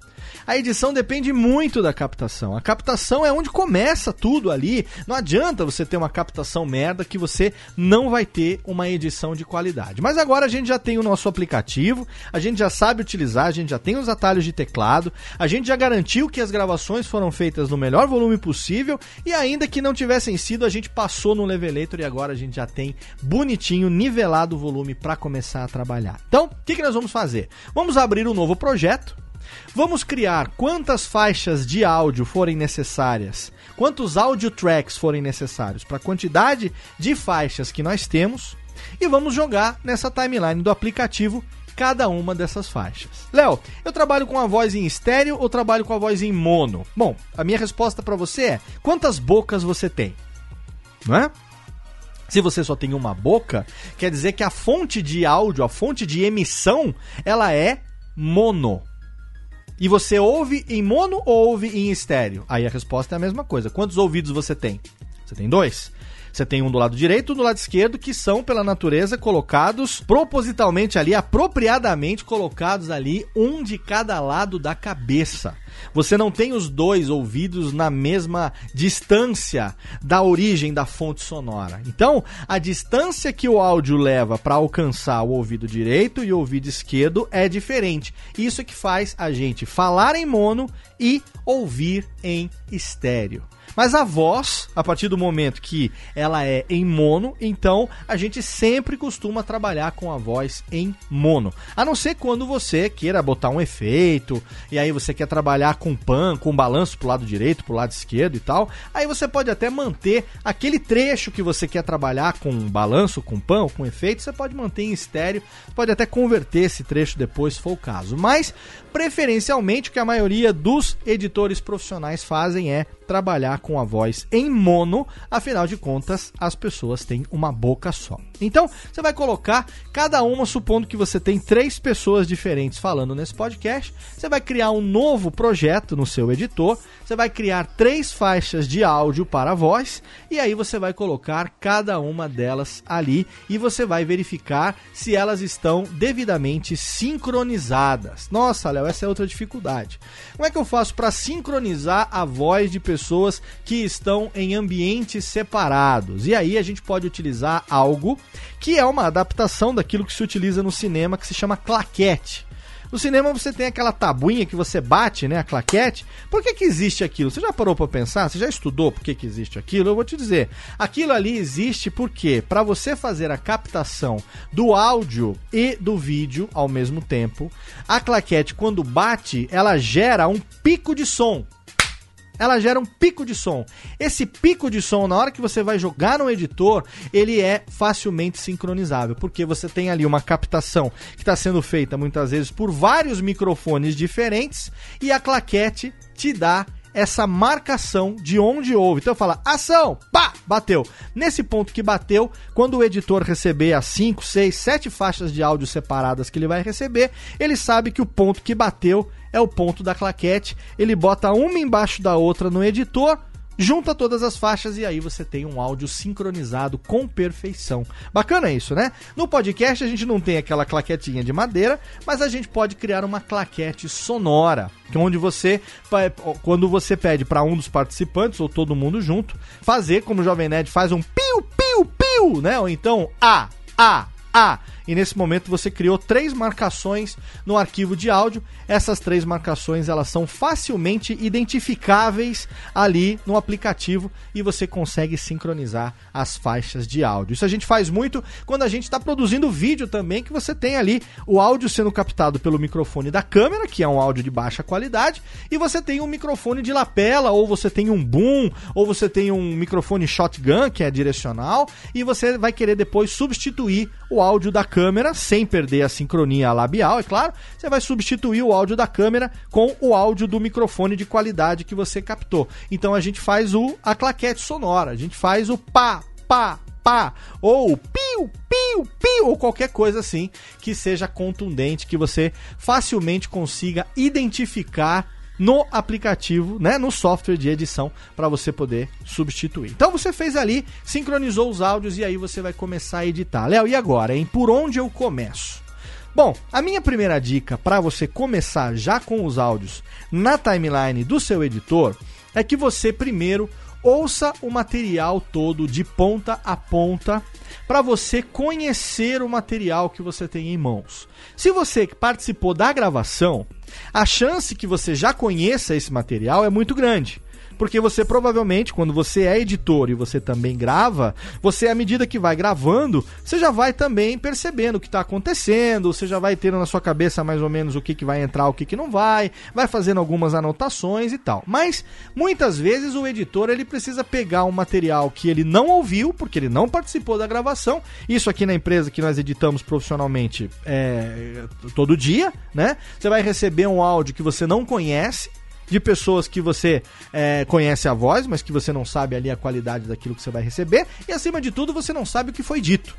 A edição depende muito da captação. A captação é onde começa tudo ali. Não adianta você ter uma captação merda que você não vai ter uma edição de qualidade. Mas agora a gente já tem o nosso aplicativo, a gente já sabe utilizar, a gente já tem os atalhos de teclado, a gente já garantiu que as gravações foram feitas no melhor volume possível e ainda que não tivessem sido, a gente passou no Levelator e agora a gente já tem bonitinho, nivelado o volume para começar a trabalhar. Então, o que, que nós vamos fazer? Vamos abrir um novo projeto Vamos criar quantas faixas de áudio forem necessárias, quantos audio tracks forem necessários para a quantidade de faixas que nós temos e vamos jogar nessa timeline do aplicativo cada uma dessas faixas. Léo, eu trabalho com a voz em estéreo ou trabalho com a voz em mono? Bom, a minha resposta para você é: quantas bocas você tem? Não é? Se você só tem uma boca, quer dizer que a fonte de áudio, a fonte de emissão, ela é mono. E você ouve em mono ou ouve em estéreo? Aí a resposta é a mesma coisa. Quantos ouvidos você tem? Você tem dois. Você tem um do lado direito e um do lado esquerdo, que são, pela natureza, colocados propositalmente ali, apropriadamente colocados ali, um de cada lado da cabeça. Você não tem os dois ouvidos na mesma distância da origem da fonte sonora. Então, a distância que o áudio leva para alcançar o ouvido direito e o ouvido esquerdo é diferente. Isso é que faz a gente falar em mono e ouvir em estéreo. Mas a voz, a partir do momento que ela é em mono, então a gente sempre costuma trabalhar com a voz em mono. A não ser quando você queira botar um efeito, e aí você quer trabalhar com pan, com balanço pro lado direito, pro lado esquerdo e tal. Aí você pode até manter aquele trecho que você quer trabalhar com balanço, com pan, com efeito, você pode manter em estéreo, pode até converter esse trecho depois, se for o caso. Mas, preferencialmente, o que a maioria dos editores profissionais fazem é trabalhar com a voz em mono, afinal de contas, as pessoas têm uma boca só. Então, você vai colocar cada uma, supondo que você tem três pessoas diferentes falando nesse podcast, você vai criar um novo projeto no seu editor, você vai criar três faixas de áudio para a voz, e aí você vai colocar cada uma delas ali e você vai verificar se elas estão devidamente sincronizadas. Nossa, Léo, essa é outra dificuldade. Como é que eu faço para sincronizar a voz de pessoas que estão em ambientes separados? E aí a gente pode utilizar algo que é uma adaptação daquilo que se utiliza no cinema que se chama claquete. No cinema você tem aquela tabuinha que você bate, né, a claquete. Por que que existe aquilo? Você já parou para pensar? Você já estudou por que que existe aquilo? Eu vou te dizer. Aquilo ali existe porque para você fazer a captação do áudio e do vídeo ao mesmo tempo, a claquete quando bate, ela gera um pico de som ela gera um pico de som. Esse pico de som, na hora que você vai jogar no editor, ele é facilmente sincronizável, porque você tem ali uma captação que está sendo feita muitas vezes por vários microfones diferentes e a claquete te dá essa marcação de onde houve. Então fala, ação, pá, bateu. Nesse ponto que bateu, quando o editor receber as 5, 6, 7 faixas de áudio separadas que ele vai receber, ele sabe que o ponto que bateu é o ponto da claquete. Ele bota uma embaixo da outra no editor, junta todas as faixas e aí você tem um áudio sincronizado com perfeição. Bacana isso, né? No podcast a gente não tem aquela claquetinha de madeira, mas a gente pode criar uma claquete sonora, é onde você, quando você pede para um dos participantes ou todo mundo junto, fazer como o Jovem Nerd faz um piu piu piu, né? Ou então a a a e nesse momento você criou três marcações no arquivo de áudio. Essas três marcações elas são facilmente identificáveis ali no aplicativo e você consegue sincronizar as faixas de áudio. Isso a gente faz muito quando a gente está produzindo vídeo também, que você tem ali o áudio sendo captado pelo microfone da câmera, que é um áudio de baixa qualidade, e você tem um microfone de lapela, ou você tem um boom, ou você tem um microfone shotgun, que é direcional, e você vai querer depois substituir o áudio da câmera câmera, sem perder a sincronia labial, é claro, você vai substituir o áudio da câmera com o áudio do microfone de qualidade que você captou. Então a gente faz o a claquete sonora, a gente faz o pá, pá, pá, ou piu, piu, piu, ou qualquer coisa assim que seja contundente, que você facilmente consiga identificar no aplicativo, né, no software de edição para você poder substituir. Então você fez ali, sincronizou os áudios e aí você vai começar a editar. Léo, e agora, hein? Por onde eu começo? Bom, a minha primeira dica para você começar já com os áudios na timeline do seu editor é que você primeiro ouça o material todo de ponta a ponta para você conhecer o material que você tem em mãos. Se você participou da gravação, a chance que você já conheça esse material é muito grande. Porque você provavelmente, quando você é editor e você também grava, você, à medida que vai gravando, você já vai também percebendo o que está acontecendo, você já vai tendo na sua cabeça mais ou menos o que, que vai entrar, o que, que não vai, vai fazendo algumas anotações e tal. Mas, muitas vezes, o editor ele precisa pegar um material que ele não ouviu, porque ele não participou da gravação. Isso aqui na empresa que nós editamos profissionalmente é, todo dia, né? Você vai receber um áudio que você não conhece de pessoas que você é, conhece a voz, mas que você não sabe ali a qualidade daquilo que você vai receber, e acima de tudo, você não sabe o que foi dito.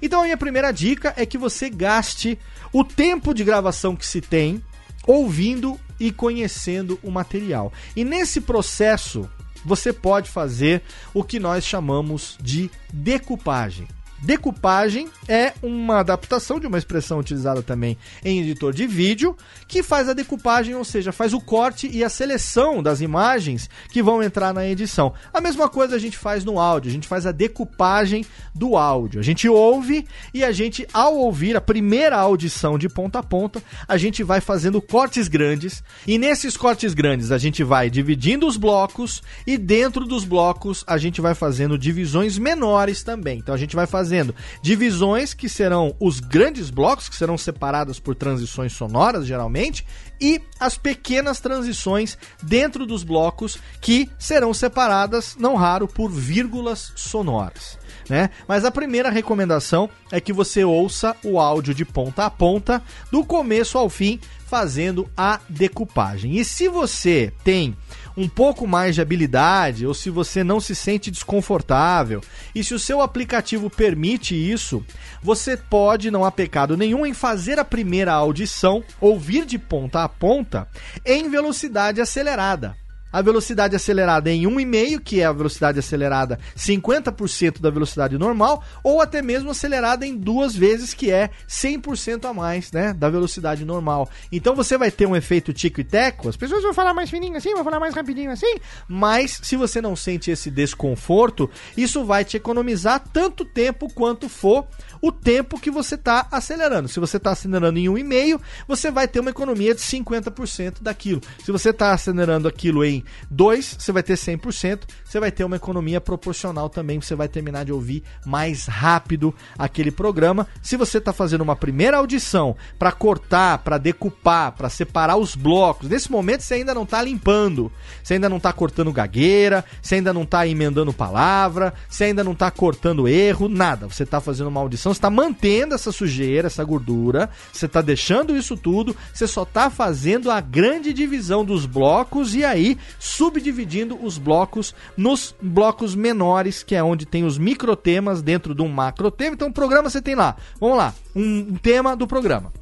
Então a minha primeira dica é que você gaste o tempo de gravação que se tem ouvindo e conhecendo o material. E nesse processo você pode fazer o que nós chamamos de decupagem. Decupagem é uma adaptação de uma expressão utilizada também em editor de vídeo, que faz a decupagem, ou seja, faz o corte e a seleção das imagens que vão entrar na edição. A mesma coisa a gente faz no áudio, a gente faz a decupagem do áudio. A gente ouve e a gente, ao ouvir a primeira audição de ponta a ponta, a gente vai fazendo cortes grandes e nesses cortes grandes a gente vai dividindo os blocos e dentro dos blocos a gente vai fazendo divisões menores também. Então a gente vai fazer fazendo divisões que serão os grandes blocos, que serão separados por transições sonoras, geralmente, e as pequenas transições dentro dos blocos que serão separadas, não raro, por vírgulas sonoras. Né? Mas a primeira recomendação é que você ouça o áudio de ponta a ponta, do começo ao fim, fazendo a decupagem. E se você tem um pouco mais de habilidade ou se você não se sente desconfortável. E se o seu aplicativo permite isso, você pode, não há pecado nenhum, em fazer a primeira audição, ouvir de ponta a ponta, em velocidade acelerada a velocidade acelerada em 1,5, que é a velocidade acelerada 50% da velocidade normal, ou até mesmo acelerada em duas vezes, que é 100% a mais, né, da velocidade normal. Então você vai ter um efeito tico e teco, as pessoas vão falar mais fininho assim, vão falar mais rapidinho assim, mas se você não sente esse desconforto, isso vai te economizar tanto tempo quanto for o tempo que você está acelerando. Se você está acelerando em 1,5, você vai ter uma economia de 50% daquilo. Se você está acelerando aquilo em 2, você vai ter 100%, você vai ter uma economia proporcional também, você vai terminar de ouvir mais rápido aquele programa. Se você está fazendo uma primeira audição para cortar, para decupar, para separar os blocos, nesse momento você ainda não está limpando, você ainda não está cortando gagueira, você ainda não está emendando palavra, você ainda não está cortando erro, nada. Você está fazendo uma audição você está mantendo essa sujeira, essa gordura, você está deixando isso tudo, você só está fazendo a grande divisão dos blocos e aí subdividindo os blocos nos blocos menores, que é onde tem os microtemas dentro de um macro tema. Então, o programa você tem lá, vamos lá, um tema do programa.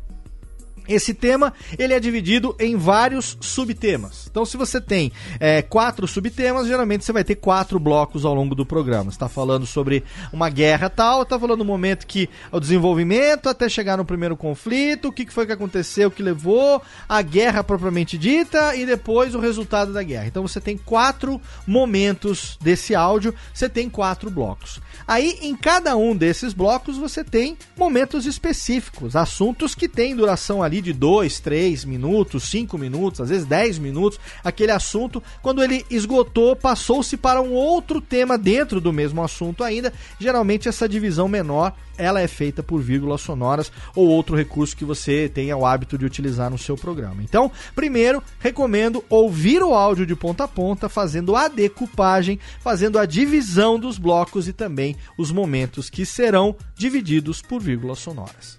Esse tema ele é dividido em vários subtemas. Então, se você tem é, quatro subtemas, geralmente você vai ter quatro blocos ao longo do programa. Está falando sobre uma guerra tal, está falando do momento que o desenvolvimento até chegar no primeiro conflito, o que foi que aconteceu, o que levou a guerra propriamente dita e depois o resultado da guerra. Então, você tem quatro momentos desse áudio, você tem quatro blocos. Aí, em cada um desses blocos, você tem momentos específicos, assuntos que têm duração ali de 2, 3 minutos, 5 minutos, às vezes 10 minutos, aquele assunto. Quando ele esgotou, passou-se para um outro tema dentro do mesmo assunto ainda. Geralmente essa divisão menor, ela é feita por vírgulas sonoras ou outro recurso que você tenha o hábito de utilizar no seu programa. Então, primeiro, recomendo ouvir o áudio de ponta a ponta, fazendo a decupagem, fazendo a divisão dos blocos e também os momentos que serão divididos por vírgulas sonoras.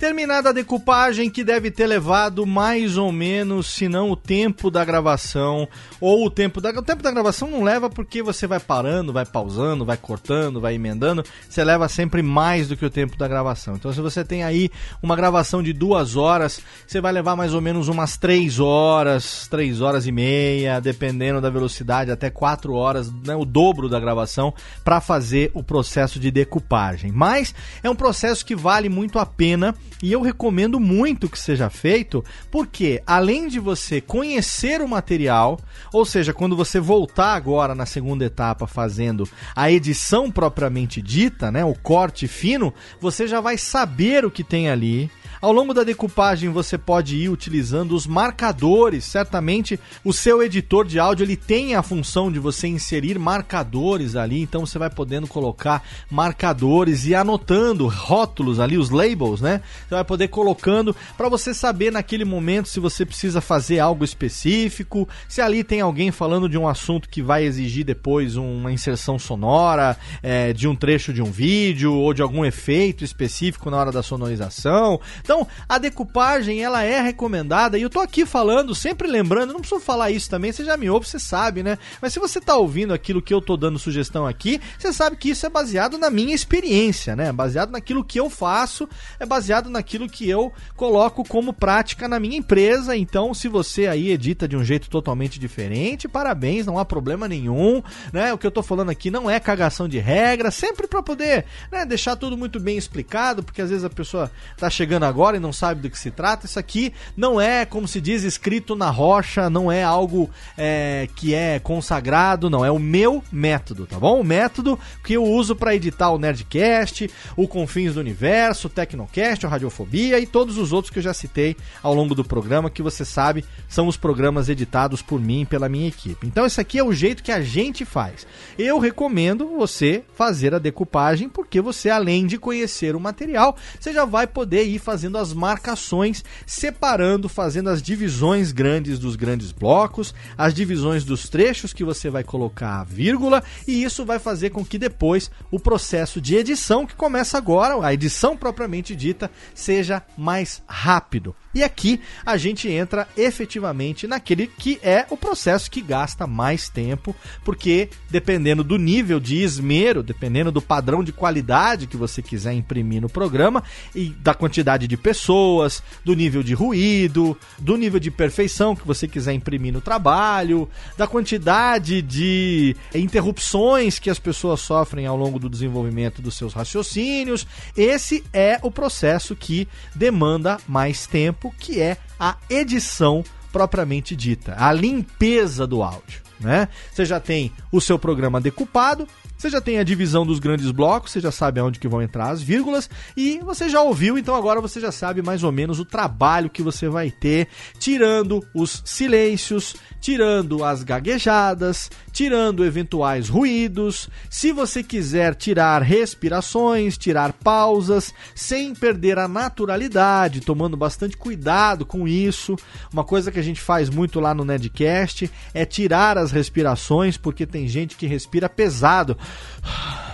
Terminada a decupagem, que deve ter levado mais ou menos, se não o tempo da gravação, ou o tempo da. O tempo da gravação não leva porque você vai parando, vai pausando, vai cortando, vai emendando. Você leva sempre mais do que o tempo da gravação. Então, se você tem aí uma gravação de duas horas, você vai levar mais ou menos umas três horas, três horas e meia, dependendo da velocidade, até quatro horas, né, o dobro da gravação, para fazer o processo de decupagem. Mas é um processo que vale muito a pena e eu recomendo muito que seja feito, porque além de você conhecer o material, ou seja, quando você voltar agora na segunda etapa fazendo a edição propriamente dita, né, o corte fino, você já vai saber o que tem ali, ao longo da decupagem você pode ir utilizando os marcadores. Certamente o seu editor de áudio ele tem a função de você inserir marcadores ali, então você vai podendo colocar marcadores e anotando rótulos ali, os labels, né? Você vai poder colocando para você saber naquele momento se você precisa fazer algo específico, se ali tem alguém falando de um assunto que vai exigir depois uma inserção sonora, é, de um trecho de um vídeo ou de algum efeito específico na hora da sonorização. Então, a decupagem, ela é recomendada, e eu tô aqui falando, sempre lembrando, não preciso falar isso também, você já me ouve, você sabe, né? Mas se você tá ouvindo aquilo que eu tô dando sugestão aqui, você sabe que isso é baseado na minha experiência, né? Baseado naquilo que eu faço, é baseado naquilo que eu coloco como prática na minha empresa. Então, se você aí edita de um jeito totalmente diferente, parabéns, não há problema nenhum, né? O que eu tô falando aqui não é cagação de regra, sempre para poder, né, deixar tudo muito bem explicado, porque às vezes a pessoa tá chegando agora e não sabe do que se trata. Isso aqui não é, como se diz, escrito na rocha, não é algo é, que é consagrado, não, é o meu método, tá bom? O método que eu uso para editar o Nerdcast, o Confins do Universo, o Tecnocast, o Radiofobia e todos os outros que eu já citei ao longo do programa, que você sabe são os programas editados por mim e pela minha equipe. Então esse aqui é o jeito que a gente faz. Eu recomendo você fazer a decupagem, porque você, além de conhecer o material, você já vai poder ir fazendo as marcações, separando, fazendo as divisões grandes dos grandes blocos, as divisões dos trechos que você vai colocar a vírgula, e isso vai fazer com que depois o processo de edição, que começa agora, a edição propriamente dita, seja mais rápido. E aqui a gente entra efetivamente naquele que é o processo que gasta mais tempo, porque dependendo do nível de esmero, dependendo do padrão de qualidade que você quiser imprimir no programa e da quantidade de pessoas, do nível de ruído, do nível de perfeição que você quiser imprimir no trabalho, da quantidade de interrupções que as pessoas sofrem ao longo do desenvolvimento dos seus raciocínios, esse é o processo que demanda mais tempo tempo, que é a edição propriamente dita, a limpeza do áudio. Né? Você já tem o seu programa decupado, você já tem a divisão dos grandes blocos, você já sabe aonde que vão entrar as vírgulas e você já ouviu, então agora você já sabe mais ou menos o trabalho que você vai ter, tirando os silêncios, tirando as gaguejadas, tirando eventuais ruídos. Se você quiser tirar respirações, tirar pausas, sem perder a naturalidade, tomando bastante cuidado com isso. Uma coisa que a gente faz muito lá no Nedcast é tirar as respirações, porque tem gente que respira pesado.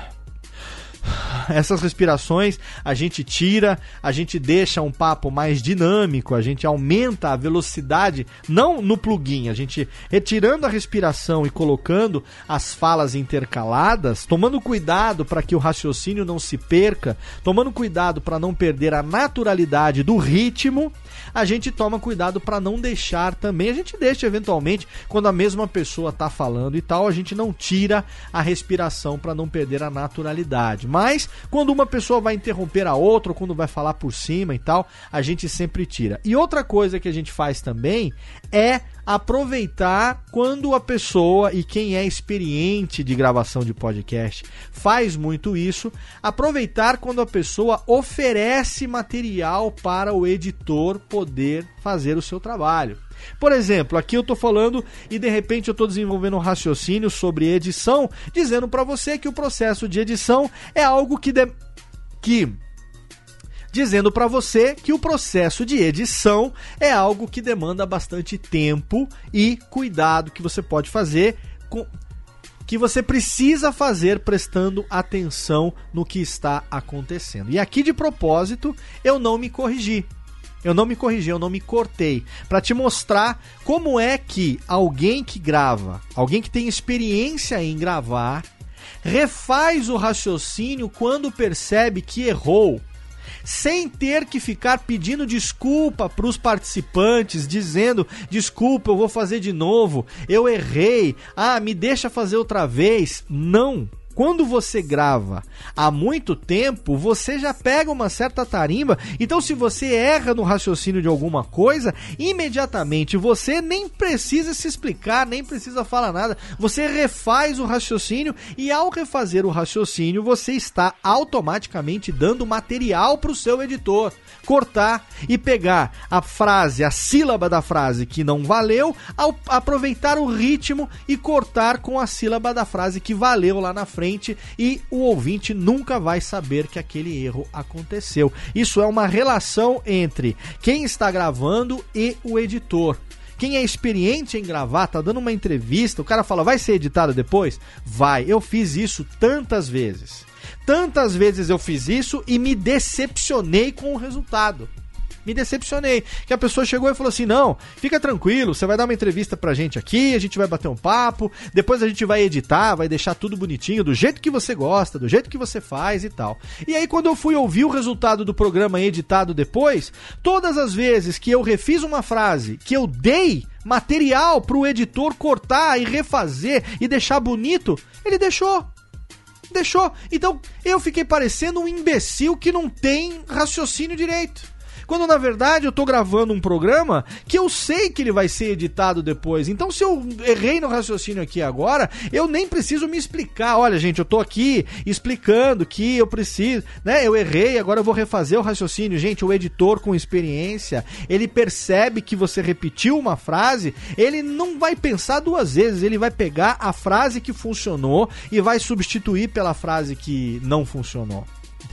Essas respirações a gente tira, a gente deixa um papo mais dinâmico, a gente aumenta a velocidade, não no plugin, a gente retirando a respiração e colocando as falas intercaladas, tomando cuidado para que o raciocínio não se perca, tomando cuidado para não perder a naturalidade do ritmo a gente toma cuidado para não deixar também. A gente deixa eventualmente quando a mesma pessoa tá falando e tal, a gente não tira a respiração para não perder a naturalidade. Mas quando uma pessoa vai interromper a outra, ou quando vai falar por cima e tal, a gente sempre tira. E outra coisa que a gente faz também é aproveitar quando a pessoa e quem é experiente de gravação de podcast faz muito isso, aproveitar quando a pessoa oferece material para o editor poder fazer o seu trabalho. Por exemplo, aqui eu estou falando e de repente eu estou desenvolvendo um raciocínio sobre edição, dizendo para você que o processo de edição é algo que, de... que dizendo para você que o processo de edição é algo que demanda bastante tempo e cuidado que você pode fazer com que você precisa fazer prestando atenção no que está acontecendo. E aqui de propósito, eu não me corrigi. Eu não me corrigi, eu não me cortei. Para te mostrar como é que alguém que grava, alguém que tem experiência em gravar, refaz o raciocínio quando percebe que errou sem ter que ficar pedindo desculpa para os participantes, dizendo: desculpa, eu vou fazer de novo, eu errei, ah, me deixa fazer outra vez. Não quando você grava há muito tempo, você já pega uma certa tarimba. Então, se você erra no raciocínio de alguma coisa, imediatamente você nem precisa se explicar, nem precisa falar nada. Você refaz o raciocínio e, ao refazer o raciocínio, você está automaticamente dando material para o seu editor cortar e pegar a frase, a sílaba da frase que não valeu, ao aproveitar o ritmo e cortar com a sílaba da frase que valeu lá na frente e o ouvinte nunca vai saber que aquele erro aconteceu. Isso é uma relação entre quem está gravando e o editor. Quem é experiente em gravar, tá dando uma entrevista, o cara fala, vai ser editado depois? Vai. Eu fiz isso tantas vezes. Tantas vezes eu fiz isso e me decepcionei com o resultado. Me decepcionei. Que a pessoa chegou e falou assim: não, fica tranquilo, você vai dar uma entrevista pra gente aqui, a gente vai bater um papo, depois a gente vai editar, vai deixar tudo bonitinho, do jeito que você gosta, do jeito que você faz e tal. E aí, quando eu fui ouvir o resultado do programa editado depois, todas as vezes que eu refiz uma frase, que eu dei material pro editor cortar e refazer e deixar bonito, ele deixou deixou. Então eu fiquei parecendo um imbecil que não tem raciocínio direito. Quando na verdade eu tô gravando um programa que eu sei que ele vai ser editado depois. Então se eu errei no raciocínio aqui agora, eu nem preciso me explicar. Olha, gente, eu tô aqui explicando que eu preciso, né? Eu errei, agora eu vou refazer o raciocínio. Gente, o editor com experiência, ele percebe que você repetiu uma frase, ele não vai pensar duas vezes, ele vai pegar a frase que funcionou e vai substituir pela frase que não funcionou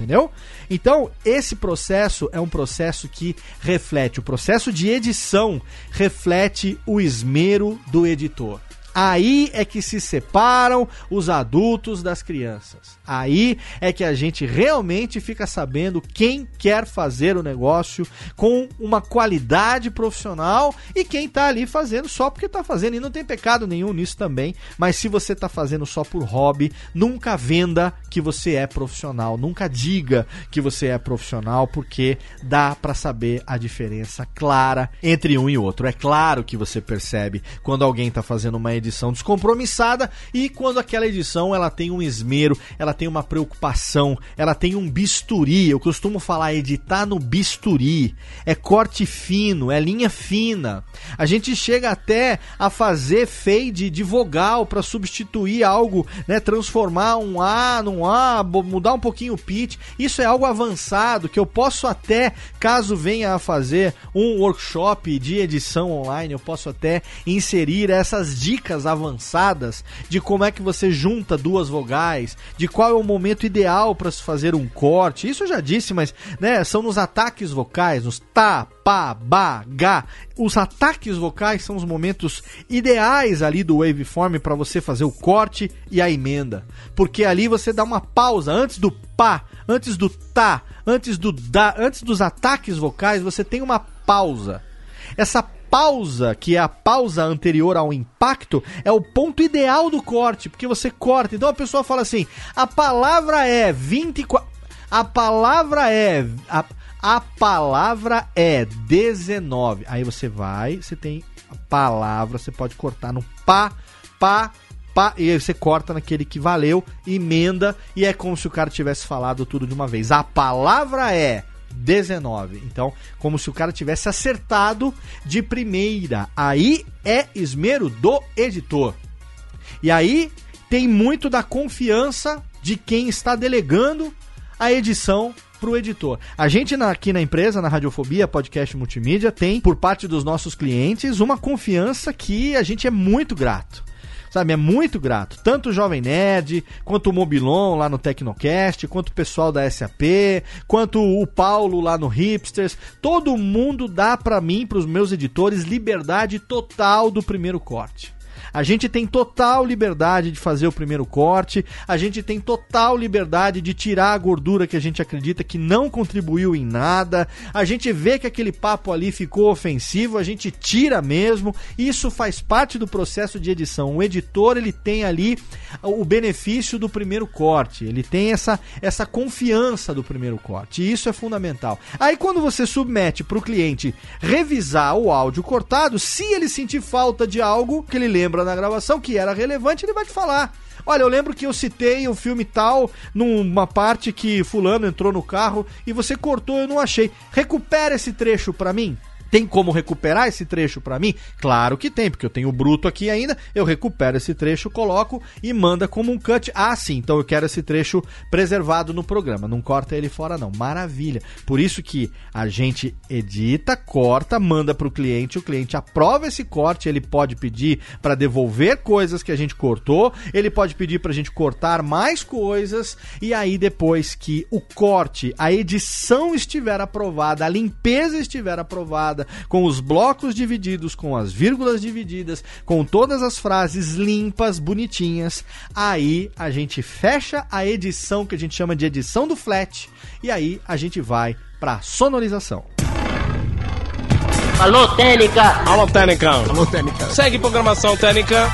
entendeu? Então, esse processo é um processo que reflete, o processo de edição reflete o esmero do editor. Aí é que se separam os adultos das crianças. Aí é que a gente realmente fica sabendo quem quer fazer o negócio com uma qualidade profissional e quem está ali fazendo só porque está fazendo. E não tem pecado nenhum nisso também. Mas se você está fazendo só por hobby, nunca venda que você é profissional. Nunca diga que você é profissional, porque dá para saber a diferença clara entre um e outro. É claro que você percebe quando alguém está fazendo uma edição descompromissada e quando aquela edição ela tem um esmero, ela tem uma preocupação, ela tem um bisturi. Eu costumo falar editar no bisturi. É corte fino, é linha fina. A gente chega até a fazer fade de vogal para substituir algo, né, transformar um A num A, mudar um pouquinho o pitch. Isso é algo avançado que eu posso até, caso venha a fazer um workshop de edição online, eu posso até inserir essas dicas técnicas avançadas de como é que você junta duas vogais, de qual é o momento ideal para se fazer um corte. Isso eu já disse, mas né, são nos ataques vocais, nos tá, pá, ba, ga. Os ataques vocais são os momentos ideais ali do waveform para você fazer o corte e a emenda. Porque ali você dá uma pausa antes do pá, antes do tá, antes do da, antes dos ataques vocais, você tem uma pausa. Essa pausa, que é a pausa anterior ao impacto, é o ponto ideal do corte, porque você corta. Então a pessoa fala assim: a palavra é 24. A palavra é. A, a palavra é 19. Aí você vai, você tem a palavra, você pode cortar no pá, pá, pá, e aí você corta naquele que valeu, emenda, e é como se o cara tivesse falado tudo de uma vez. A palavra é 19. Então, como se o cara tivesse acertado de primeira. Aí é esmero do editor. E aí tem muito da confiança de quem está delegando a edição para o editor. A gente na, aqui na empresa, na Radiofobia Podcast Multimídia, tem, por parte dos nossos clientes, uma confiança que a gente é muito grato sabe? É muito grato. Tanto o Jovem Nerd, quanto o Mobilon lá no Tecnocast, quanto o pessoal da SAP, quanto o Paulo lá no Hipsters. Todo mundo dá para mim, para os meus editores, liberdade total do primeiro corte. A gente tem total liberdade de fazer o primeiro corte, a gente tem total liberdade de tirar a gordura que a gente acredita que não contribuiu em nada, a gente vê que aquele papo ali ficou ofensivo, a gente tira mesmo. Isso faz parte do processo de edição. O editor ele tem ali o benefício do primeiro corte, ele tem essa, essa confiança do primeiro corte, e isso é fundamental. Aí quando você submete para o cliente revisar o áudio cortado, se ele sentir falta de algo que ele lembra na gravação que era relevante, ele vai te falar. Olha, eu lembro que eu citei o filme tal numa parte que fulano entrou no carro e você cortou, eu não achei. Recupera esse trecho para mim. Tem como recuperar esse trecho para mim? Claro que tem, porque eu tenho o bruto aqui ainda. Eu recupero esse trecho, coloco e manda como um cut. Ah, sim, então eu quero esse trecho preservado no programa. Não corta ele fora, não. Maravilha. Por isso que a gente edita, corta, manda para o cliente. O cliente aprova esse corte. Ele pode pedir para devolver coisas que a gente cortou. Ele pode pedir para a gente cortar mais coisas. E aí, depois que o corte, a edição estiver aprovada, a limpeza estiver aprovada com os blocos divididos, com as vírgulas divididas, com todas as frases limpas, bonitinhas. Aí a gente fecha a edição que a gente chama de edição do flat e aí a gente vai para sonorização. Alô, Técnica! Alô, Técnica! Alô, Técnica! Segue programação Técnica.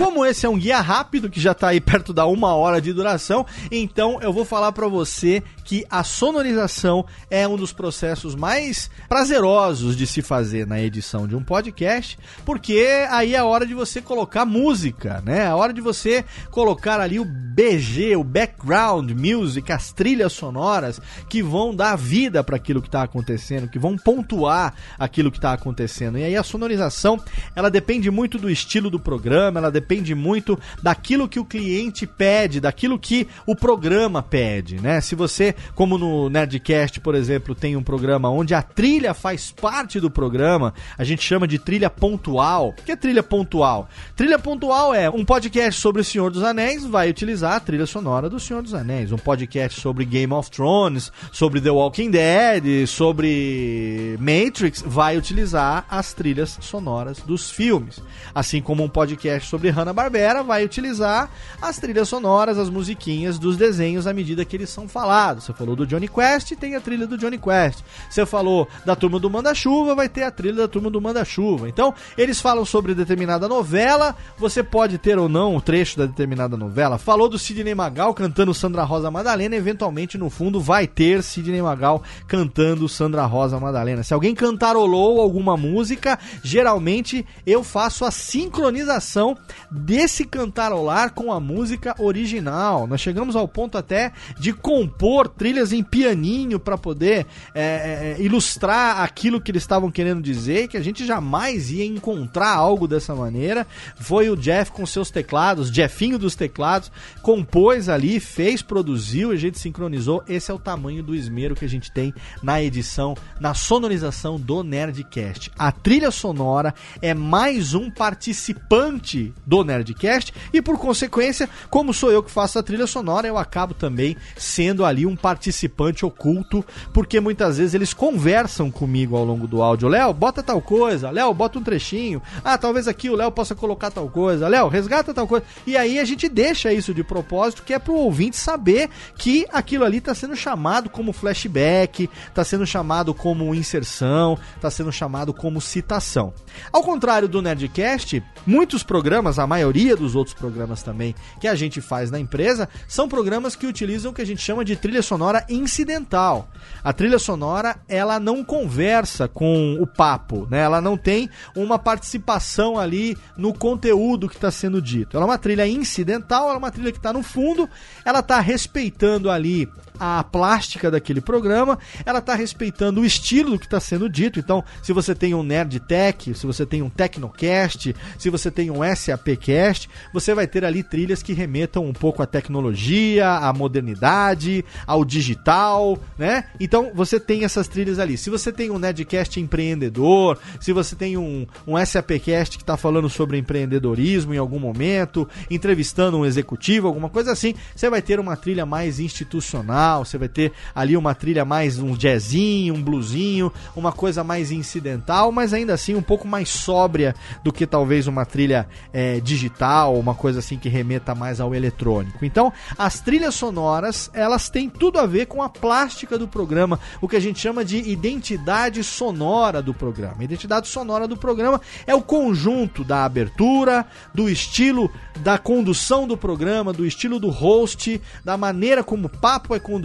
Como esse é um guia rápido, que já está aí perto da uma hora de duração, então eu vou falar para você que a sonorização é um dos processos mais prazerosos de se fazer na edição de um podcast, porque aí é a hora de você colocar música, né? É a hora de você colocar ali o BG, o background music, as trilhas sonoras que vão dar vida para aquilo que está acontecendo, que vão pontuar aquilo que está acontecendo. E aí a sonorização, ela depende muito do estilo do programa, ela depende muito daquilo que o cliente pede, daquilo que o programa pede, né? Se você como no Nerdcast, por exemplo, tem um programa onde a trilha faz parte do programa, a gente chama de trilha pontual. O que é trilha pontual? Trilha pontual é um podcast sobre o Senhor dos Anéis, vai utilizar a trilha sonora do Senhor dos Anéis. Um podcast sobre Game of Thrones, sobre The Walking Dead, sobre Matrix, vai utilizar as trilhas sonoras dos filmes. Assim como um podcast sobre Hanna-Barbera vai utilizar as trilhas sonoras, as musiquinhas dos desenhos à medida que eles são falados. Você falou do Johnny Quest, tem a trilha do Johnny Quest. Você falou da turma do Manda-Chuva, vai ter a trilha da turma do Manda-Chuva. Então, eles falam sobre determinada novela, você pode ter ou não o trecho da determinada novela. Falou do Sidney Magal cantando Sandra Rosa Madalena, eventualmente no fundo vai ter Sidney Magal cantando Sandra Rosa Madalena. Se alguém cantarolou alguma música, geralmente eu faço a sincronização desse cantarolar com a música original. Nós chegamos ao ponto até de compor trilhas em pianinho para poder é, é, ilustrar aquilo que eles estavam querendo dizer, que a gente jamais ia encontrar algo dessa maneira. Foi o Jeff com seus teclados, Jeffinho dos teclados, compôs ali, fez, produziu, a gente sincronizou. Esse é o tamanho do esmero que a gente tem na edição, na sonorização do Nerdcast. A trilha sonora é mais um participante do Nerdcast e por consequência, como sou eu que faço a trilha sonora, eu acabo também sendo ali um participante oculto, porque muitas vezes eles conversam comigo ao longo do áudio. Léo, bota tal coisa. Léo, bota um trechinho. Ah, talvez aqui o Léo possa colocar tal coisa. Léo, resgata tal coisa. E aí a gente deixa isso de propósito, que é pro ouvinte saber que aquilo ali está sendo chamado como flashback, está sendo chamado como inserção, está sendo chamado como citação. Ao contrário do Nerdcast, muitos programas, a maioria dos outros programas também que a gente faz na empresa, são programas que utilizam o que a gente chama de trilha sonora incidental. A trilha sonora, ela não conversa com o papo, né? Ela não tem uma participação ali no conteúdo que está sendo dito. Ela é uma trilha incidental, ela é uma trilha que está no fundo, ela está respeitando ali a plástica daquele programa, ela está respeitando o estilo do que está sendo dito. Então, se você tem um Nerd Tech, se você tem um Tecnocast, se você tem um SAPcast, você vai ter ali trilhas que remetam um pouco à tecnologia, à modernidade, ao digital, né? Então, você tem essas trilhas ali. Se você tem um Nerdcast empreendedor, se você tem um, um SAPcast que está falando sobre empreendedorismo em algum momento, entrevistando um executivo, alguma coisa assim, você vai ter uma trilha mais institucional você vai ter ali uma trilha mais um jazzinho, um bluesinho, uma coisa mais incidental, mas ainda assim um pouco mais sóbria do que talvez uma trilha é, digital, uma coisa assim que remeta mais ao eletrônico. Então, as trilhas sonoras, elas têm tudo a ver com a plástica do programa, o que a gente chama de identidade sonora do programa. Identidade sonora do programa é o conjunto da abertura, do estilo da condução do programa, do estilo do host, da maneira como o papo é conduzido,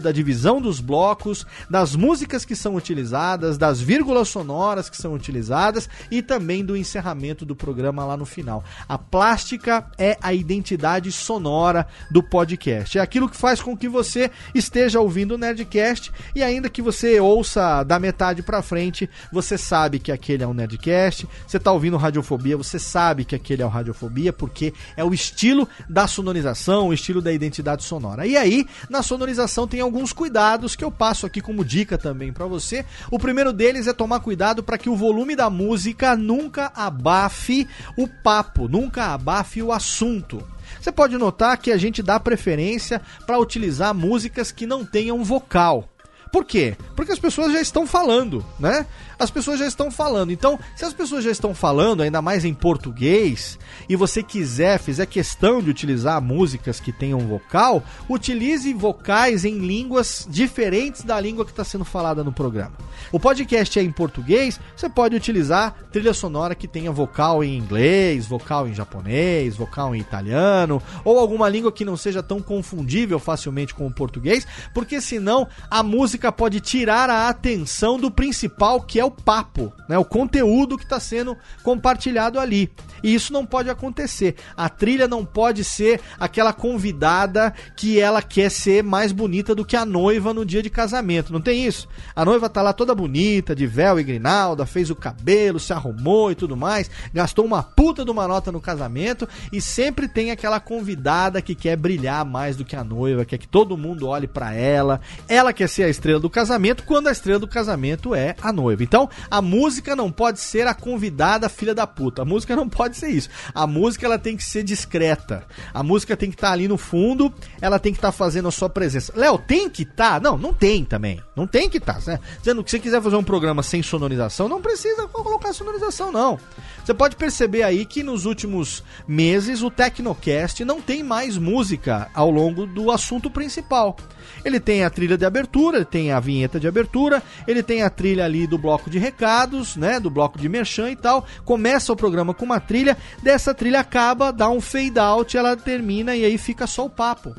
da divisão dos blocos, das músicas que são utilizadas, das vírgulas sonoras que são utilizadas e também do encerramento do programa lá no final. A plástica é a identidade sonora do podcast. É aquilo que faz com que você esteja ouvindo o Nerdcast e ainda que você ouça da metade para frente, você sabe que aquele é um Nerdcast. Você está ouvindo Radiofobia, você sabe que aquele é o Radiofobia porque é o estilo da sonorização, o estilo da identidade sonora. E aí, na sonorização tem alguns cuidados que eu passo aqui como dica também para você. O primeiro deles é tomar cuidado para que o volume da música nunca abafe o papo, nunca abafe o assunto. Você pode notar que a gente dá preferência para utilizar músicas que não tenham vocal. Por quê? Porque as pessoas já estão falando, né? As pessoas já estão falando. Então, se as pessoas já estão falando, ainda mais em português, e você quiser, fizer questão de utilizar músicas que tenham vocal, utilize vocais em línguas diferentes da língua que está sendo falada no programa. O podcast é em português, você pode utilizar trilha sonora que tenha vocal em inglês, vocal em japonês, vocal em italiano, ou alguma língua que não seja tão confundível facilmente com o português, porque senão a música pode tirar a atenção do principal, que é o papo, né? O conteúdo que está sendo compartilhado ali. E isso não pode acontecer. A trilha não pode ser aquela convidada que ela quer ser mais bonita do que a noiva no dia de casamento. Não tem isso? A noiva tá lá toda bonita, de véu e grinalda, fez o cabelo, se arrumou e tudo mais, gastou uma puta de uma nota no casamento e sempre tem aquela convidada que quer brilhar mais do que a noiva, quer que todo mundo olhe para ela. Ela quer ser a estrela do casamento quando a estrela do casamento é a noiva. Então, a música não pode ser a convidada filha da puta. A música não pode ser isso. A música ela tem que ser discreta. A música tem que estar tá ali no fundo, ela tem que estar tá fazendo a sua presença. Léo, tem que estar? Tá? Não, não tem também. Não tem que estar, tá, né? Dizendo que você quiser fazer um programa sem sonorização, não precisa colocar sonorização, não. Você pode perceber aí que nos últimos meses o Tecnocast não tem mais música ao longo do assunto principal. Ele tem a trilha de abertura, ele tem a vinheta de abertura, ele tem a trilha ali do bloco de recados, né, do bloco de merchan e tal. Começa o programa com uma trilha, dessa trilha acaba, dá um fade out, ela termina e aí fica só o papo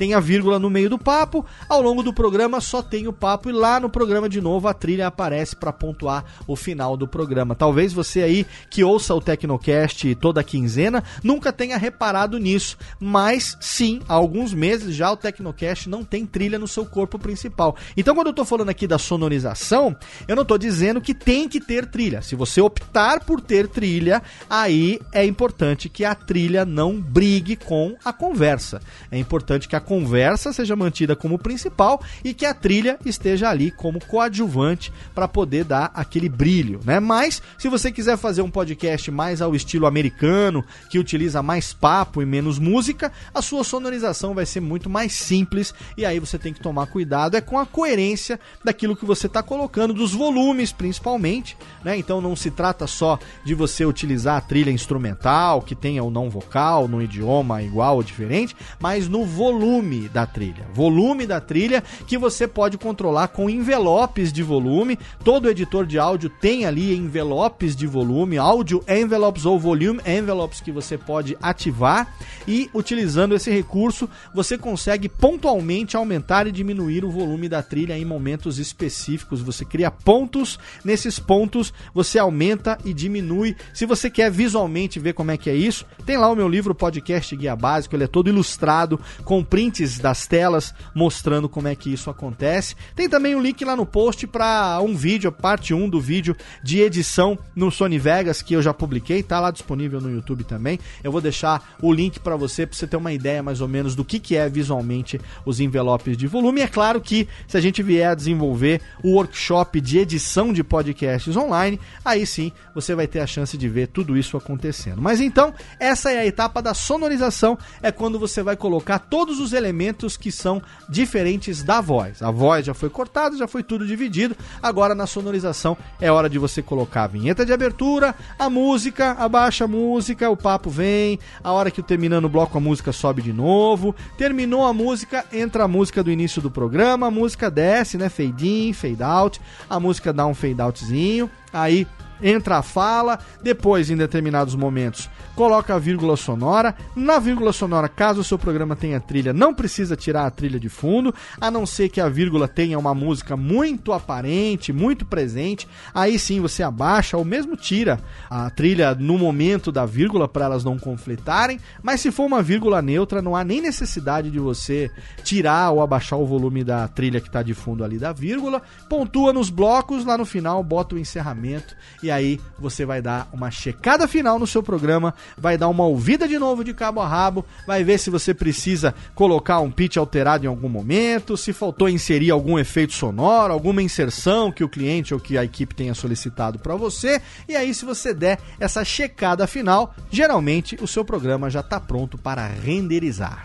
tem a vírgula no meio do papo. Ao longo do programa só tem o papo e lá no programa de novo a trilha aparece para pontuar o final do programa. Talvez você aí que ouça o Tecnocast toda quinzena nunca tenha reparado nisso, mas sim, há alguns meses já o Tecnocast não tem trilha no seu corpo principal. Então quando eu tô falando aqui da sonorização, eu não tô dizendo que tem que ter trilha. Se você optar por ter trilha, aí é importante que a trilha não brigue com a conversa. É importante que a conversa seja mantida como principal e que a trilha esteja ali como coadjuvante para poder dar aquele brilho, né? Mas se você quiser fazer um podcast mais ao estilo americano, que utiliza mais papo e menos música, a sua sonorização vai ser muito mais simples e aí você tem que tomar cuidado é com a coerência daquilo que você está colocando, dos volumes principalmente, né? Então não se trata só de você utilizar a trilha instrumental que tenha ou não vocal, no idioma igual ou diferente, mas no volume volume da trilha. Volume da trilha que você pode controlar com envelopes de volume. Todo editor de áudio tem ali envelopes de volume, áudio envelopes ou volume envelopes que você pode ativar e utilizando esse recurso você consegue pontualmente aumentar e diminuir o volume da trilha em momentos específicos. Você cria pontos, nesses pontos você aumenta e diminui. Se você quer visualmente ver como é que é isso, tem lá o meu livro podcast guia básico, ele é todo ilustrado com prints das telas mostrando como é que isso acontece. Tem também um link lá no post para um vídeo, parte 1 do vídeo de edição no Sony Vegas que eu já publiquei, tá lá disponível no YouTube também. Eu vou deixar o link para você para você ter uma ideia mais ou menos do que que é visualmente os envelopes de volume. É claro que se a gente vier a desenvolver o workshop de edição de podcasts online, aí sim você vai ter a chance de ver tudo isso acontecendo. Mas então, essa é a etapa da sonorização, é quando você vai colocar todos os os elementos que são diferentes da voz. A voz já foi cortada, já foi tudo dividido. Agora na sonorização é hora de você colocar a vinheta de abertura, a música, abaixa a música, o papo vem. A hora que terminando o bloco a música sobe de novo. Terminou a música, entra a música do início do programa, a música desce, né? Fade in, fade out. A música dá um fade outzinho. Aí entra a fala, depois, em determinados momentos, coloca a vírgula sonora. Na vírgula sonora, caso o seu programa tenha trilha, não precisa tirar a trilha de fundo, a não ser que a vírgula tenha uma música muito aparente, muito presente. Aí sim você abaixa ou mesmo tira a trilha no momento da vírgula para elas não conflitarem. Mas se for uma vírgula neutra, não há nem necessidade de você tirar ou abaixar o volume da trilha que está de fundo ali da vírgula. Pontua nos blocos, lá no final bota o encerramento e aí você vai dar uma checada final no seu programa, vai dar uma ouvida de novo de cabo a rabo, vai ver se você precisa colocar um pitch alterado em algum momento, se faltou inserir algum efeito sonoro, alguma inserção que o cliente ou que a equipe tenha solicitado para você. E aí, se você der essa checada final, geralmente o seu programa já está pronto para renderizar.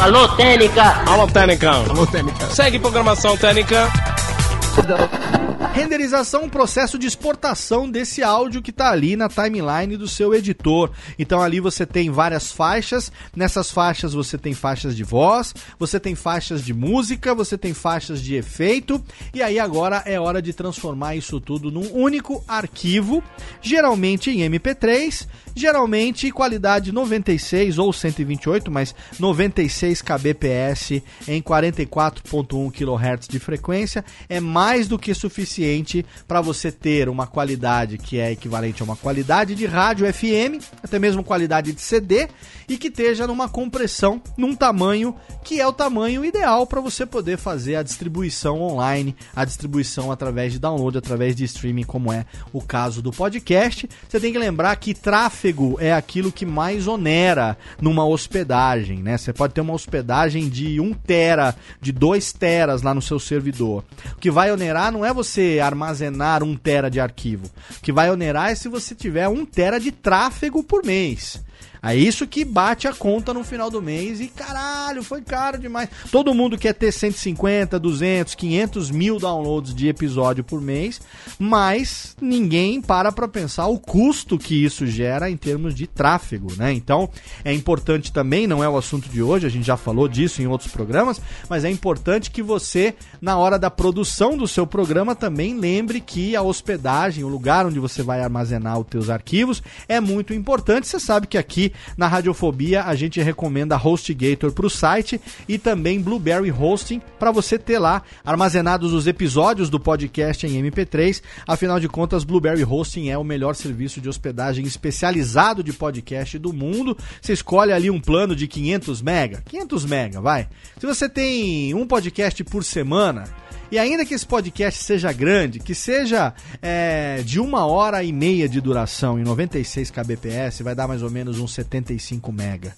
Alô, Técnica! Alô, Técnica! Alô, Técnica! Segue programação Técnica! Renderização, um processo de exportação desse áudio que está ali na timeline do seu editor. Então ali você tem várias faixas, nessas faixas você tem faixas de voz, você tem faixas de música, você tem faixas de efeito, e aí agora é hora de transformar isso tudo num único arquivo, geralmente em MP3, geralmente qualidade 96 ou 128, mas 96 kbps em 44.1 kHz de frequência é mais do que suficiente para você ter uma qualidade que é equivalente a uma qualidade de rádio FM, até mesmo qualidade de CD e que esteja numa compressão num tamanho que é o tamanho ideal para você poder fazer a distribuição online, a distribuição através de download, através de streaming, como é o caso do podcast. Você tem que lembrar que tráfego é aquilo que mais onera numa hospedagem, né? Você pode ter uma hospedagem de 1 tera, de 2 teras lá no seu servidor. O que vai onerar não é você armazenar 1 tera de arquivo. O que vai onerar é se você tiver 1 tera de tráfego por mês. É isso que bate a conta no final do mês e caralho, foi caro demais. Todo mundo quer ter 150, 200, 500 mil downloads de episódio por mês, mas ninguém para para pensar o custo que isso gera em termos de tráfego, né? Então é importante também, não é o assunto de hoje, a gente já falou disso em outros programas, mas é importante que você, na hora da produção do seu programa, também lembre que a hospedagem, o lugar onde você vai armazenar os teus arquivos, é muito importante. Você sabe que aqui na Radiofobia a gente recomenda HostGator para o site e também Blueberry Hosting para você ter lá armazenados os episódios do podcast em MP3. Afinal de contas, Blueberry Hosting é o melhor serviço de hospedagem especializado de podcast do mundo. Você escolhe ali um plano de 500 mega, 500 mega, vai. Se você tem um podcast por semana, e ainda que esse podcast seja grande, que seja é, de uma hora e meia de duração em 96 kbps, vai dar mais ou menos uns 75 mega.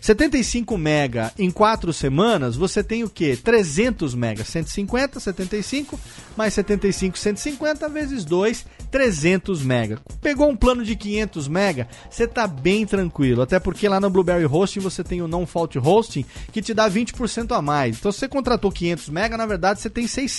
75 mega em 4 semanas, você tem o que? 300 mega. 150, 75, mais 75, 150 vezes 2, 300 mega. Pegou um plano de 500 mega, você tá bem tranquilo. Até porque lá no Blueberry Hosting você tem o Non Fault Hosting que te dá 20% a mais. Então se você contratou 500 mega, na verdade você tem 600.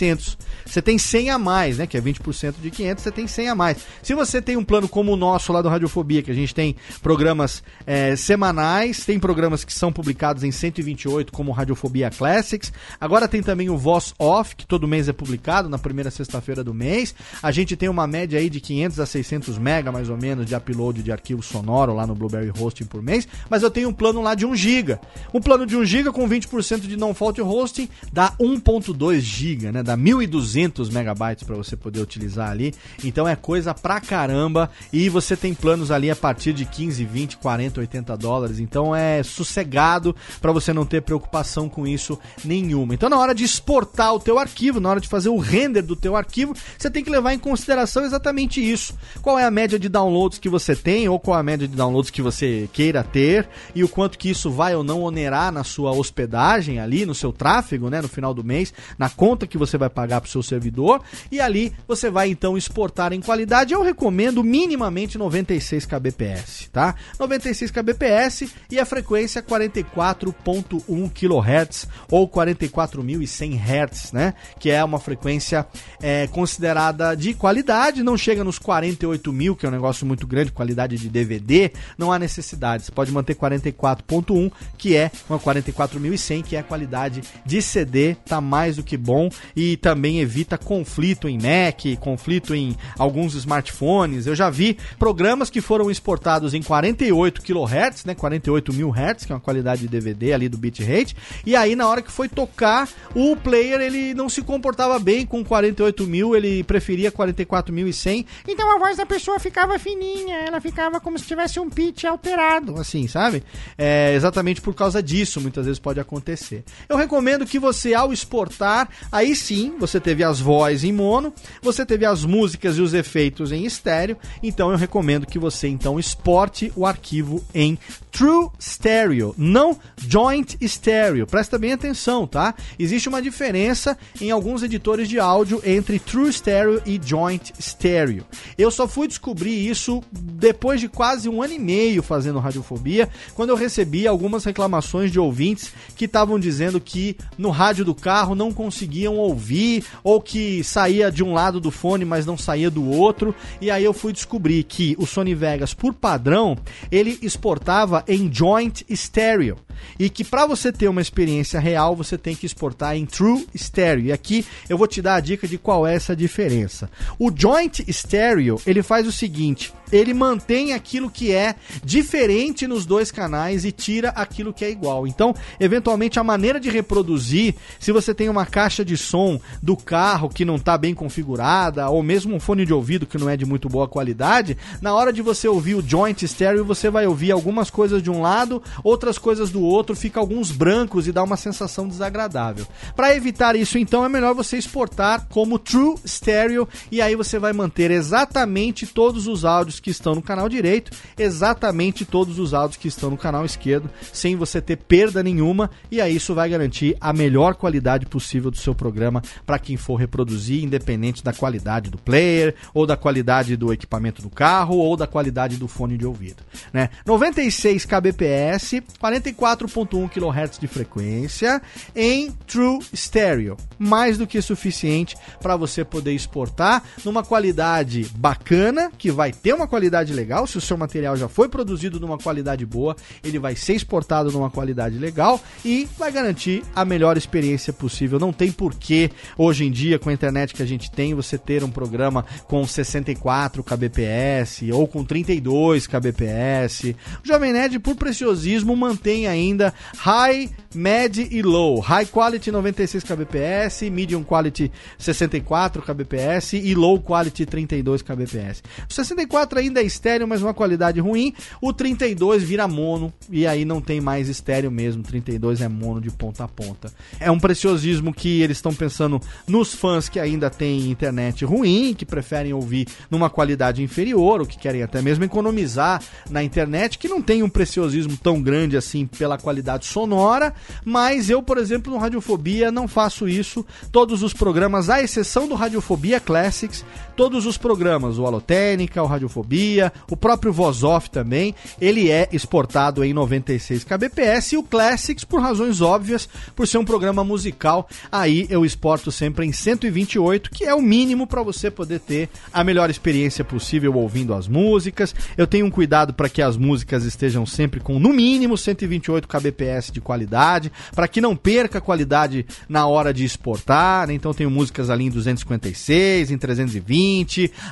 Você tem 100 a mais, né? Que é 20% de 500, você tem 100 a mais. Se você tem um plano como o nosso lá do Radiofobia, que a gente tem programas é, semanais, tem programas que são publicados em 128, como Radiofobia Classics. Agora tem também o Voz Off, que todo mês é publicado na primeira sexta-feira do mês. A gente tem uma média aí de 500 a 600 mega, mais ou menos, de upload de arquivo sonoro lá no Blueberry Hosting por mês. Mas eu tenho um plano lá de 1 GB. Um plano de 1 GB com 20% de non-fault hosting dá 1.2 GB, né? Dá 1.200 megabytes para você poder utilizar ali. Então é coisa pra caramba. E você tem planos ali a partir de 15, 20, 40, 80 dólares. Então é sossegado para você não ter preocupação com isso nenhuma. Então na hora de exportar o teu arquivo, na hora de fazer o render do teu arquivo, você tem que levar em consideração exatamente isso. Qual é a média de downloads que você tem ou qual é a média de downloads que você queira ter e o quanto que isso vai ou não onerar na sua hospedagem ali, no seu tráfego, né, no final do mês, na conta que você vai pagar para o seu servidor e ali você vai então exportar em qualidade. Eu recomendo minimamente 96 kbps, tá? 96 kbps e a frequência frequência 44.1 kHz ou 44.100 Hz, né? Que é uma frequência é, considerada de qualidade, não chega nos 48 mil, que é um negócio muito grande, qualidade de DVD, não há necessidade. Você pode manter 44.1, que é uma 44.100, que é a qualidade de CD, tá mais do que bom e também evita conflito em Mac, conflito em alguns smartphones. Eu já vi programas que foram exportados em 48 kHz, né? 48 mil Hz que é uma qualidade de DVD ali do bitrate. E aí, na hora que foi tocar, o player ele não se comportava bem com 48 mil, ele preferia 44.100. Então a voz da pessoa ficava fininha, ela ficava como se tivesse um pitch alterado, assim, sabe? É, exatamente por causa disso, muitas vezes pode acontecer. Eu recomendo que você, ao exportar, aí sim, você teve as vozes em mono, você teve as músicas e os efeitos em estéreo, então eu recomendo que você então exporte o arquivo em True Stereo, não Joint Stereo. Presta bem atenção, tá? Existe uma diferença em alguns editores de áudio entre True Stereo e Joint Stereo. Eu só fui descobrir isso depois de quase um ano e meio fazendo Radiofobia, quando eu recebi algumas reclamações de ouvintes que estavam dizendo que no rádio do carro não conseguiam ouvir ouvir, ou que saía de um lado do fone, mas não saía do outro. E aí eu fui descobrir que o Sony Vegas, por padrão, ele exportava em joint stereo. E que para você ter uma experiência real, você tem que exportar em true stereo. E aqui eu vou te dar a dica de qual é essa diferença. O joint stereo, ele faz o seguinte, ele mantém aquilo que é diferente nos dois canais e tira aquilo que é igual. Então, eventualmente, a maneira de reproduzir, se você tem uma caixa de som do carro que não está bem configurada, ou mesmo um fone de ouvido que não é de muito boa qualidade, na hora de você ouvir o joint stereo, você vai ouvir algumas coisas de um lado, outras coisas do outro, fica alguns brancos e dá uma sensação desagradável. Para evitar isso, então, é melhor você exportar como true stereo e aí você vai manter exatamente todos os áudios que estão no canal direito, exatamente todos os áudios que estão no canal esquerdo, sem você ter perda nenhuma, e aí isso vai garantir a melhor qualidade possível do seu programa para quem for reproduzir, independente da qualidade do player, ou da qualidade do equipamento do carro, ou da qualidade do fone de ouvido. Né? 96 kbps, 44.1 kHz de frequência em True Stereo, mais do que suficiente para você poder exportar numa qualidade bacana, que vai ter uma qualidade legal, se o seu material já foi produzido numa qualidade boa, ele vai ser exportado numa qualidade legal e vai garantir a melhor experiência possível. Não tem porquê, hoje em dia, com a internet que a gente tem, você ter um programa com 64 kbps ou com 32 kbps. O Jovem Nerd, por preciosismo, mantém ainda high, med e low. High quality 96 kbps, medium quality 64 kbps e low quality 32 kbps. O 64 ainda é estéreo, mas uma qualidade ruim. O 32 vira mono e aí não tem mais estéreo mesmo. 32 é mono de ponta a ponta. É um preciosismo que eles estão pensando nos fãs que ainda têm internet ruim, que preferem ouvir numa qualidade inferior, ou que querem até mesmo economizar na internet, que não tem um preciosismo tão grande assim pela qualidade sonora. Mas eu, por exemplo, no Radiofobia não faço isso. Todos os programas, à exceção do Radiofobia Classics, todos os programas, o Alotênica, o Radiofobia, o próprio Voz Off também, ele é exportado em 96 kbps e o Classics, por razões óbvias, por ser um programa musical, aí eu exporto sempre em 128, que é o mínimo para você poder ter a melhor experiência possível ouvindo as músicas. Eu tenho um cuidado para que as músicas estejam sempre com no mínimo 128 kbps de qualidade, para que não perca qualidade na hora de exportar, né? Então tenho músicas ali em 256, em 320,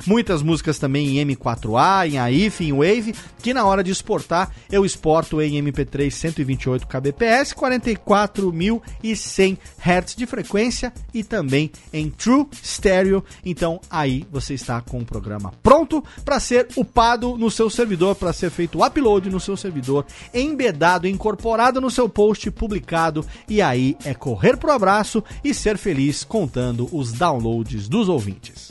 muitas músicas também em M4A, em AIF, em Wave, que na hora de exportar eu exporto em MP3 128 kbps, 44.100 Hz de frequência e também em True Stereo. Então aí você está com o programa pronto para ser upado no seu servidor, para ser feito o upload no seu servidor, embedado, incorporado no seu post publicado e aí é correr pro abraço e ser feliz contando os downloads dos ouvintes.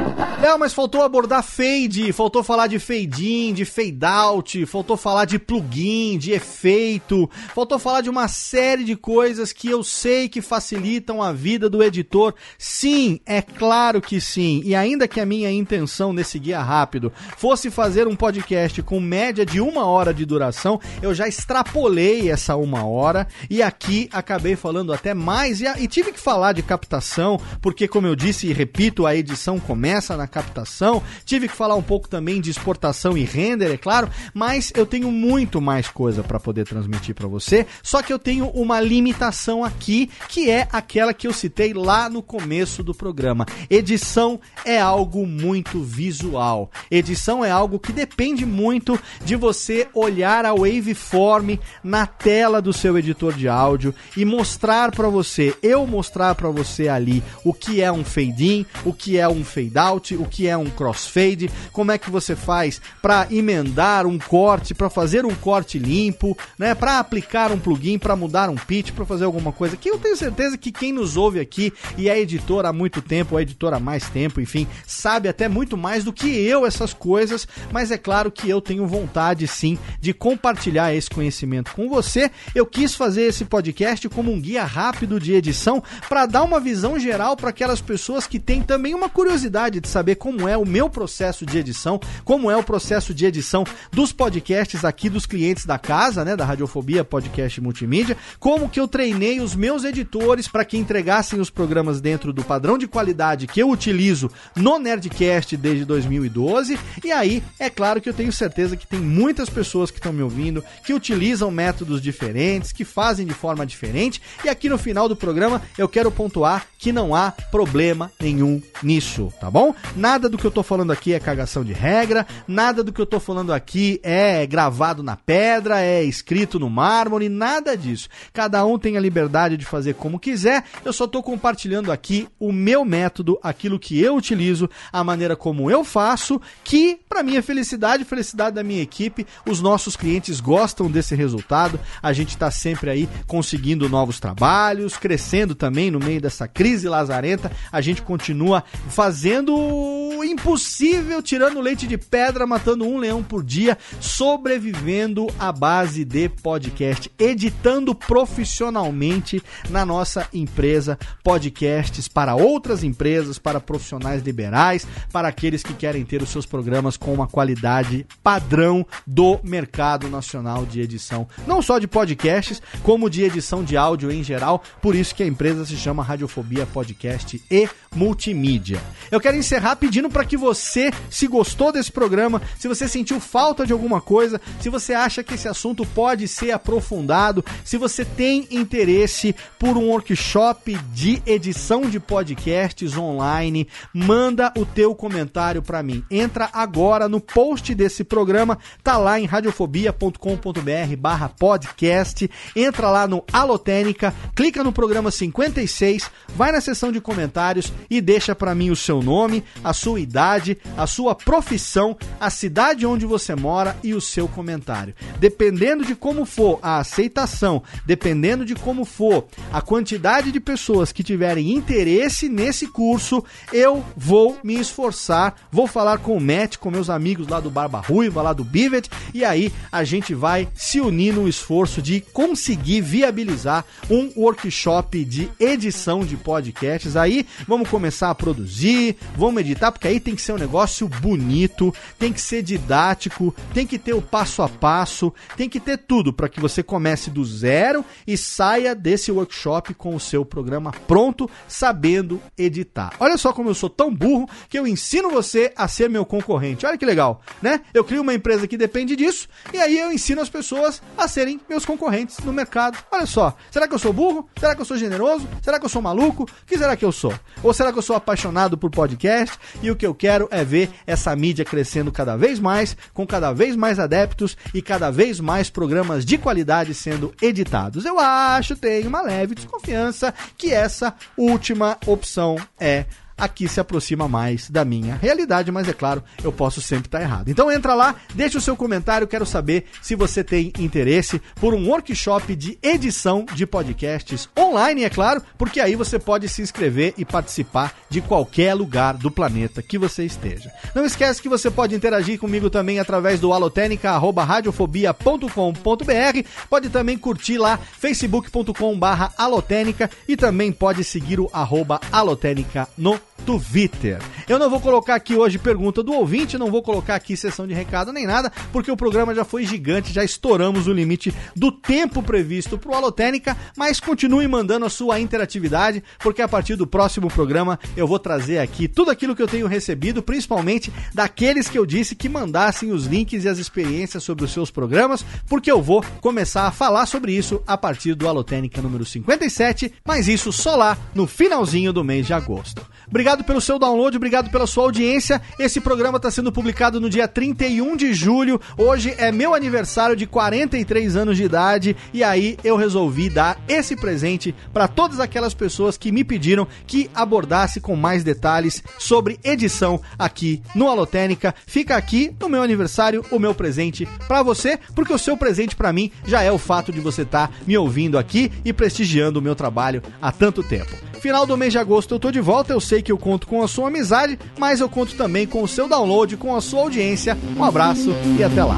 Léo, mas faltou abordar fade, faltou falar de fade in, de fade out, faltou falar de plugin, de efeito, faltou falar de uma série de coisas que eu sei que facilitam a vida do editor. Sim, é claro que sim. E ainda que a minha intenção nesse guia rápido fosse fazer um podcast com média de uma hora de duração, eu já extrapolei essa uma hora e aqui acabei falando até mais e, e tive que falar de captação, porque como eu disse e repito, a edição começa na captação. Tive que falar um pouco também de exportação e render, é claro, mas eu tenho muito mais coisa para poder transmitir para você. Só que eu tenho uma limitação aqui, que é aquela que eu citei lá no começo do programa. Edição é algo muito visual. Edição é algo que depende muito de você olhar a waveform na tela do seu editor de áudio e mostrar para você, eu mostrar para você ali o que é um fade in, o que é um fade out, o que é um crossfade, como é que você faz para emendar um corte, para fazer um corte limpo, né, para aplicar um plugin, para mudar um pitch, para fazer alguma coisa. Que eu tenho certeza que quem nos ouve aqui e é editor há muito tempo, é editor há mais tempo, enfim, sabe até muito mais do que eu essas coisas, mas é claro que eu tenho vontade sim de compartilhar esse conhecimento com você. Eu quis fazer esse podcast como um guia rápido de edição para dar uma visão geral para aquelas pessoas que têm também uma curiosidade de saber saber como é o meu processo de edição, como é o processo de edição dos podcasts aqui dos clientes da casa, né, da Radiofobia Podcast Multimídia, como que eu treinei os meus editores para que entregassem os programas dentro do padrão de qualidade que eu utilizo no Nerdcast desde 2012. E aí, é claro que eu tenho certeza que tem muitas pessoas que estão me ouvindo que utilizam métodos diferentes, que fazem de forma diferente. E aqui no final do programa eu quero pontuar que não há problema nenhum nisso, tá bom? Nada do que eu tô falando aqui é cagação de regra, nada do que eu tô falando aqui é gravado na pedra, é escrito no mármore, nada disso. Cada um tem a liberdade de fazer como quiser. Eu só tô compartilhando aqui o meu método, aquilo que eu utilizo, a maneira como eu faço, que para minha felicidade, felicidade da minha equipe, os nossos clientes gostam desse resultado. A gente tá sempre aí conseguindo novos trabalhos, crescendo também no meio dessa crise lazarenta. A gente continua fazendo impossível, tirando leite de pedra, matando um leão por dia, sobrevivendo à base de podcast, editando profissionalmente na nossa empresa podcasts para outras empresas, para profissionais liberais, para aqueles que querem ter os seus programas com uma qualidade padrão do mercado nacional de edição, não só de podcasts, como de edição de áudio em geral. Por isso que a empresa se chama Radiofobia Podcast e Multimídia. Eu quero encerrar pedindo para que você, se gostou desse programa, se você sentiu falta de alguma coisa, se você acha que esse assunto pode ser aprofundado, se você tem interesse por um workshop de edição de podcasts online, manda o teu comentário para mim. Entra agora no post desse programa, tá lá em radiofobia.com.br/podcast. Entra lá no Alotênica, clica no programa 56, vai na seção de comentários e deixa para mim o seu nome, a sua idade, a sua profissão, a cidade onde você mora e o seu comentário. Dependendo de como for a aceitação, dependendo de como for a quantidade de pessoas que tiverem interesse nesse curso, eu vou me esforçar, vou falar com o Matt, com meus amigos lá do Barba Ruiva, lá do Bivet, e aí a gente vai se unir no esforço de conseguir viabilizar um workshop de edição de podcasts. Aí vamos começar a produzir, vamos editar, porque aí tem que ser um negócio bonito, tem que ser didático, tem que ter o passo a passo, tem que ter tudo para que você comece do zero e saia desse workshop com o seu programa pronto, sabendo editar. Olha só como eu sou tão burro que eu ensino você a ser meu concorrente. Olha que legal, né? Eu crio uma empresa que depende disso e aí eu ensino as pessoas a serem meus concorrentes no mercado. Olha só, será que eu sou burro? Será que eu sou generoso? Será que eu sou maluco? O que será que eu sou? Ou será que eu sou apaixonado por podcast e o que eu quero é ver essa mídia crescendo cada vez mais, com cada vez mais adeptos e cada vez mais programas de qualidade sendo editados? Eu acho, tenho uma leve desconfiança que essa última opção é aqui se aproxima mais da minha realidade, mas é claro, eu posso sempre estar errado. Então entra lá, deixa o seu comentário, quero saber se você tem interesse por um workshop de edição de podcasts online, é claro, porque aí você pode se inscrever e participar de qualquer lugar do planeta que você esteja. Não esquece que você pode interagir comigo também através do alotênica@radiofobia.com.br, pode também curtir lá facebook.com/alotênica e também pode seguir o arroba alotênica no Twitter. Eu não vou colocar aqui hoje pergunta do ouvinte, não vou colocar aqui sessão de recado nem nada, porque o programa já foi gigante, já estouramos o limite do tempo previsto para o Alotênica, mas continue mandando a sua interatividade, porque a partir do próximo programa eu vou trazer aqui tudo aquilo que eu tenho recebido, principalmente daqueles que eu disse que mandassem os links e as experiências sobre os seus programas, porque eu vou começar a falar sobre isso a partir do Alotênica número 57, mas isso só lá no finalzinho do mês de agosto. Obrigado pelo seu download, obrigado pela sua audiência. Esse programa está sendo publicado no dia 31 de julho. Hoje é meu aniversário de 43 anos de idade e aí eu resolvi dar esse presente para todas aquelas pessoas que me pediram que abordasse com mais detalhes sobre edição aqui no Alotênica. Fica aqui no meu aniversário o meu presente para você, porque o seu presente para mim já é o fato de você estar tá me ouvindo aqui e prestigiando o meu trabalho há tanto tempo. Final do mês de agosto eu tô de volta, eu sei que eu conto com a sua amizade, mas eu conto também com o seu download, com a sua audiência. Um abraço e até lá.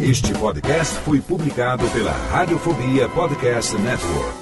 Este podcast foi publicado pela Radiofobia Podcast Network.